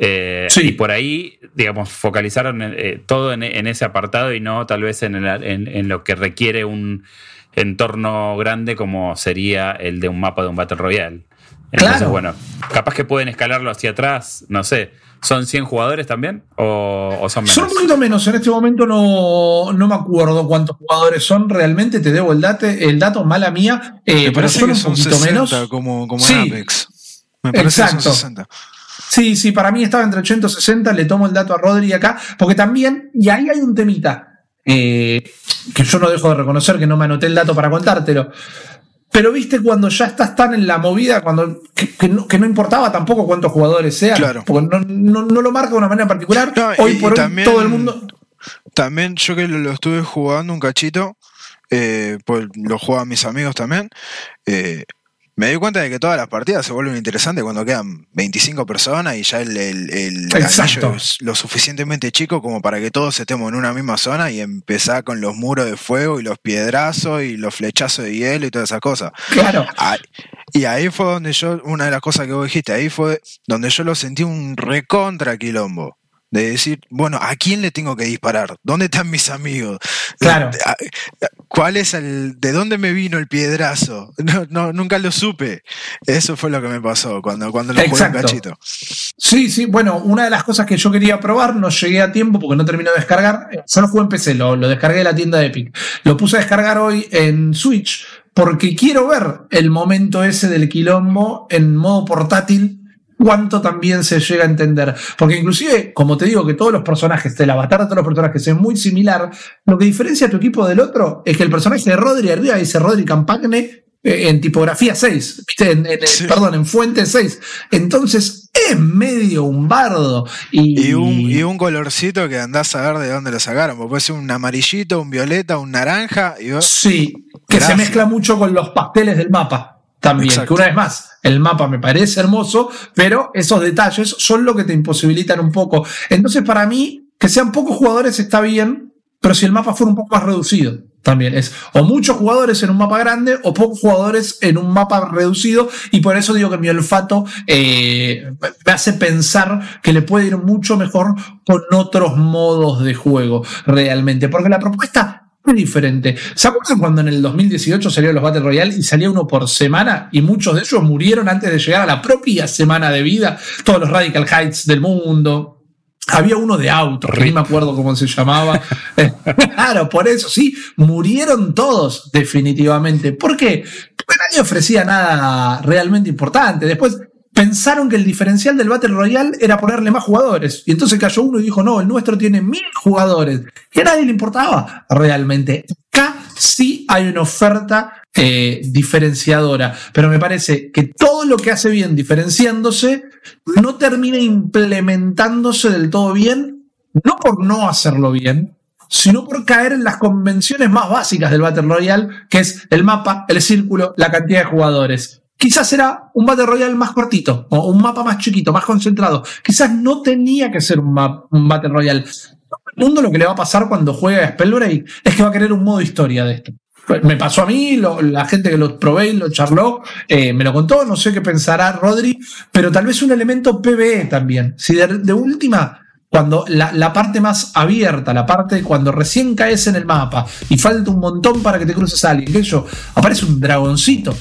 Eh, y por ahí, digamos, focalizaron eh, todo en, ese apartado y no tal vez en lo que requiere un entorno grande como sería el de un mapa de un Battle Royale. Entonces, bueno, capaz que pueden escalarlo hacia atrás, no sé. ¿Son 100 jugadores también? ¿O, son menos? Son un poquito menos. En este momento no, no me acuerdo cuántos jugadores son. Realmente te debo el, date, el dato, mala mía. Eh, pero son un poquito menos. Como, como en Apex. Me parece exacto. que son 60. Sí, sí, para mí estaba entre 80 y 60. Le tomo el dato a Rodri acá. Porque también, y ahí hay un temita. Eh, que yo no dejo de reconocer que no me anoté el dato para contártelo. Pero viste cuando ya estás tan en la movida, cuando que, no, importaba tampoco cuántos jugadores sean, porque no, lo marca de una manera particular. hoy por hoy todo el mundo. También yo que lo, estuve jugando un cachito, eh, pues lo juegan mis amigos también. Eh, me doy cuenta de que todas las partidas se vuelven interesantes cuando quedan 25 personas y ya el, el, es lo suficientemente chico como para que todos estemos en una misma zona y empezar con los muros de fuego y los piedrazos y los flechazos de hielo y todas esas cosas. Claro. y ahí fue donde yo, una de las cosas que vos dijiste, ahí fue donde yo lo sentí un recontra quilombo de decir, bueno, ¿a quién le tengo que disparar? ¿Dónde están mis amigos? Claro. ¿Cuál es el, de dónde me vino el piedrazo? No, nunca lo supe. Eso fue lo que me pasó cuando, cuando lo jugué un cachito. Sí, sí, bueno, una de las cosas que yo quería probar, no llegué a tiempo porque no terminó de descargar, solo jugué en PC, lo, lo descargué de la tienda de Epic. Lo puse a descargar hoy en Switch porque quiero ver el momento ese del quilombo en modo portátil cuánto también se llega a entender. Porque inclusive, como te digo, que todos los personajes, el avatar de todos los personajes es muy similar, lo que diferencia a tu equipo del otro es que el personaje de Rodri arriba dice Rodri Campagne eh, en tipografía 6, perdón, en fuente 6. Entonces es medio un bardo. Y, un, colorcito que andás a ver de dónde lo sacaron. puede ser un amarillito, un violeta, un naranja. Y Sí, que se mezcla mucho con los pasteles del mapa también. Que una vez más, el mapa me parece hermoso, pero esos detalles son lo que te imposibilitan un poco. Entonces, para mí, que sean pocos jugadores está bien, pero si el mapa fuera un poco más reducido. También es o muchos jugadores en un mapa grande o pocos jugadores en un mapa reducido y por eso digo que mi olfato eh, me hace pensar que le puede ir mucho mejor con otros modos de juego realmente, porque la propuesta es diferente. ¿Se acuerdan cuando en el 2018 salieron los Battle Royale y salía uno por semana y muchos de ellos murieron antes de llegar a la propia semana de vida? Todos los Radical Heights del mundo, había uno de auto, ni me acuerdo cómo se llamaba. claro, por eso, sí, murieron todos, definitivamente. ¿Por qué? Porque nadie ofrecía nada realmente importante. Después pensaron que el diferencial del Battle Royale era ponerle más jugadores. Y entonces cayó uno y dijo, no, el nuestro tiene mil jugadores. Que a nadie le importaba realmente. Acá sí hay una oferta eh, diferenciadora, pero me parece que todo lo que hace bien diferenciándose no termina implementándose del todo bien, no por no hacerlo bien, sino por caer en las convenciones más básicas del Battle Royale, que es el mapa, el círculo, la cantidad de jugadores. Quizás era un Battle Royale más cortito, o un mapa más chiquito, más concentrado. Quizás no tenía que ser un, Battle Royale. el mundo lo que le va a pasar cuando juegue a Spellbreak es que va a querer un modo historia de esto. Me pasó a mí, la gente que lo probé y lo charló, eh, me lo contó, no sé qué pensará Rodri, pero tal vez un elemento PBE también. Si de, última, cuando la, parte más abierta, la parte cuando recién caes en el mapa y falta un montón para que te cruces a alguien, que eso, aparece un dragoncito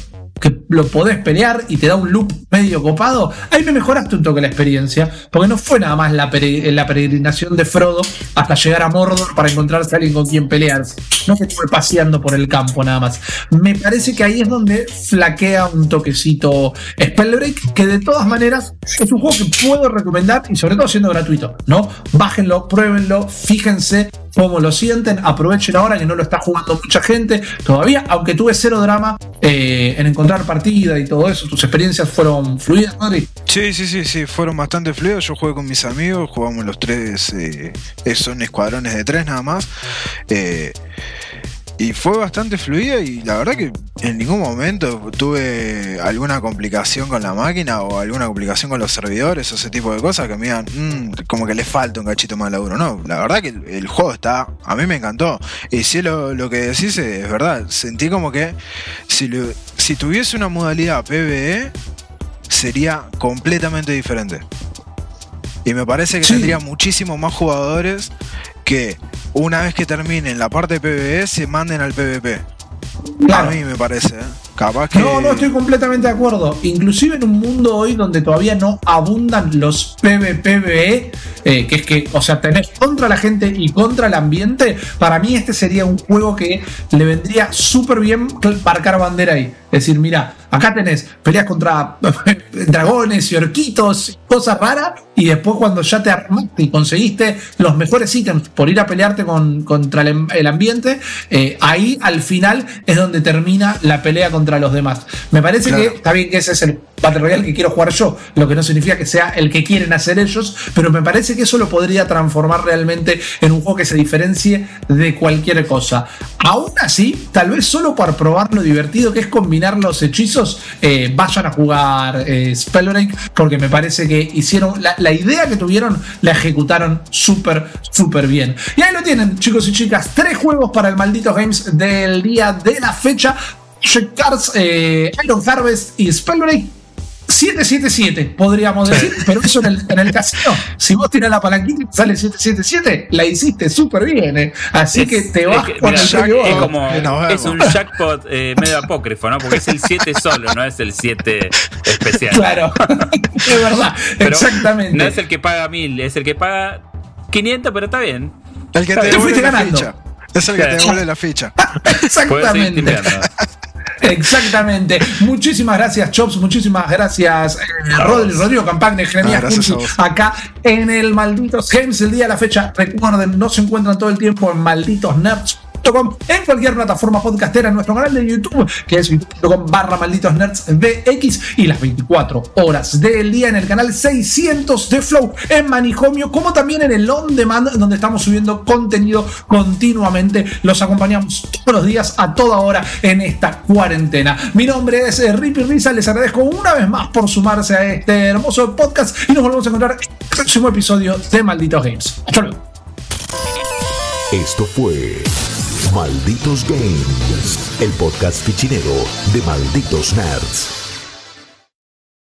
lo podés pelear y te da un loop medio copado, ahí me mejoraste un toque la experiencia, porque no fue nada más la, peregrinación de Frodo hasta llegar a Mordor para encontrarse a alguien con quien pelearse. No que estuve paseando por el campo nada más. Me parece que ahí es donde flaquea un toquecito Spellbreak, que de todas maneras es un juego que puedo recomendar y sobre todo siendo gratuito, ¿no? Bájenlo, pruébenlo, fíjense cómo lo sienten, aprovechen ahora que no lo está jugando mucha gente todavía, aunque tuve cero drama eh, en encontrar partida y todo eso, tus experiencias fueron fluidas, Madrid. Sí, sí, sí, sí, fueron bastante fluidas, yo jugué con mis amigos, jugamos los tres, eh, son escuadrones de tres nada más. Eh, y fue bastante fluida y la verdad que en ningún momento tuve alguna complicación con la máquina o alguna complicación con los servidores o ese tipo de cosas que me digan, mm, como que le falta un cachito más de laburo. No, la verdad que el, juego está, a mí me encantó. Y si lo, lo que decís es verdad, sentí como que si, si tuviese una modalidad PvE sería completamente diferente. Y me parece que tendría muchísimos más jugadores que una vez que terminen la parte PvE se manden al PvP. A mí me parece. ¿eh? Capaz que... No, no, estoy completamente de acuerdo. Inclusive en un mundo hoy donde todavía no abundan los PvPvE, eh, que es que, o sea, tenés contra la gente y contra el ambiente, para mí este sería un juego que le vendría súper bien marcar bandera ahí. Es decir, mira, acá tenés peleas contra dragones y orquitos, cosas raras, y después cuando ya te armaste y conseguiste los mejores ítems por ir a pelearte con, contra el, ambiente, eh, ahí al final es donde termina la pelea contra los demás. Me parece que está bien que ese es el Battle Royale que quiero jugar yo, lo que no significa que sea el que quieren hacer ellos, pero me parece que eso lo podría transformar realmente en un juego que se diferencie de cualquier cosa. Aún así, tal vez solo para probar lo divertido que es combinar los hechizos, eh, vayan a jugar eh, Spellbreak, porque me parece que hicieron la, idea que tuvieron, la ejecutaron súper, súper bien. Y ahí lo tienen, chicos y chicas, tres juegos para el maldito Games del día de la fecha. Cars, eh, Iron Harvest y Spellbreak 777, podríamos decir, pero eso en el, en el casino, si vos tirás la palanquita y sale 777, la hiciste súper bien, ¿eh? Así que te vas con el Es como, es un jackpot eh, medio apócrifo, ¿no? Porque es el 7 solo, no es el 7 especial. Claro, es verdad, exactamente. No es el que paga 1000, es el que paga 500, pero está bien. El que te, devuelve la ficha. Es el que te devuelve la ficha. Exactamente. Exactamente. Muchísimas gracias, Chops. Muchísimas gracias, eh, Rodrigo Campagne, Jeremías ah, acá en el Malditos Games. El día de la fecha, recuerden, no se encuentran todo el tiempo en Malditos Nerds en cualquier plataforma podcastera, en nuestro canal de YouTube, que es youtube.com barra malditos nerds VX y las 24 horas del día en el canal 600 de Flow en Manijomio, como también en el On Demand, donde estamos subiendo contenido continuamente. Los acompañamos todos los días a toda hora en esta cuarentena. Mi nombre es eh, Rippy Risa, les agradezco una vez más por sumarse a este hermoso podcast y nos volvemos a encontrar en el próximo episodio de Malditos Games. Hasta luego. Esto fue Malditos Games, el podcast fichinero de Malditos Nerds.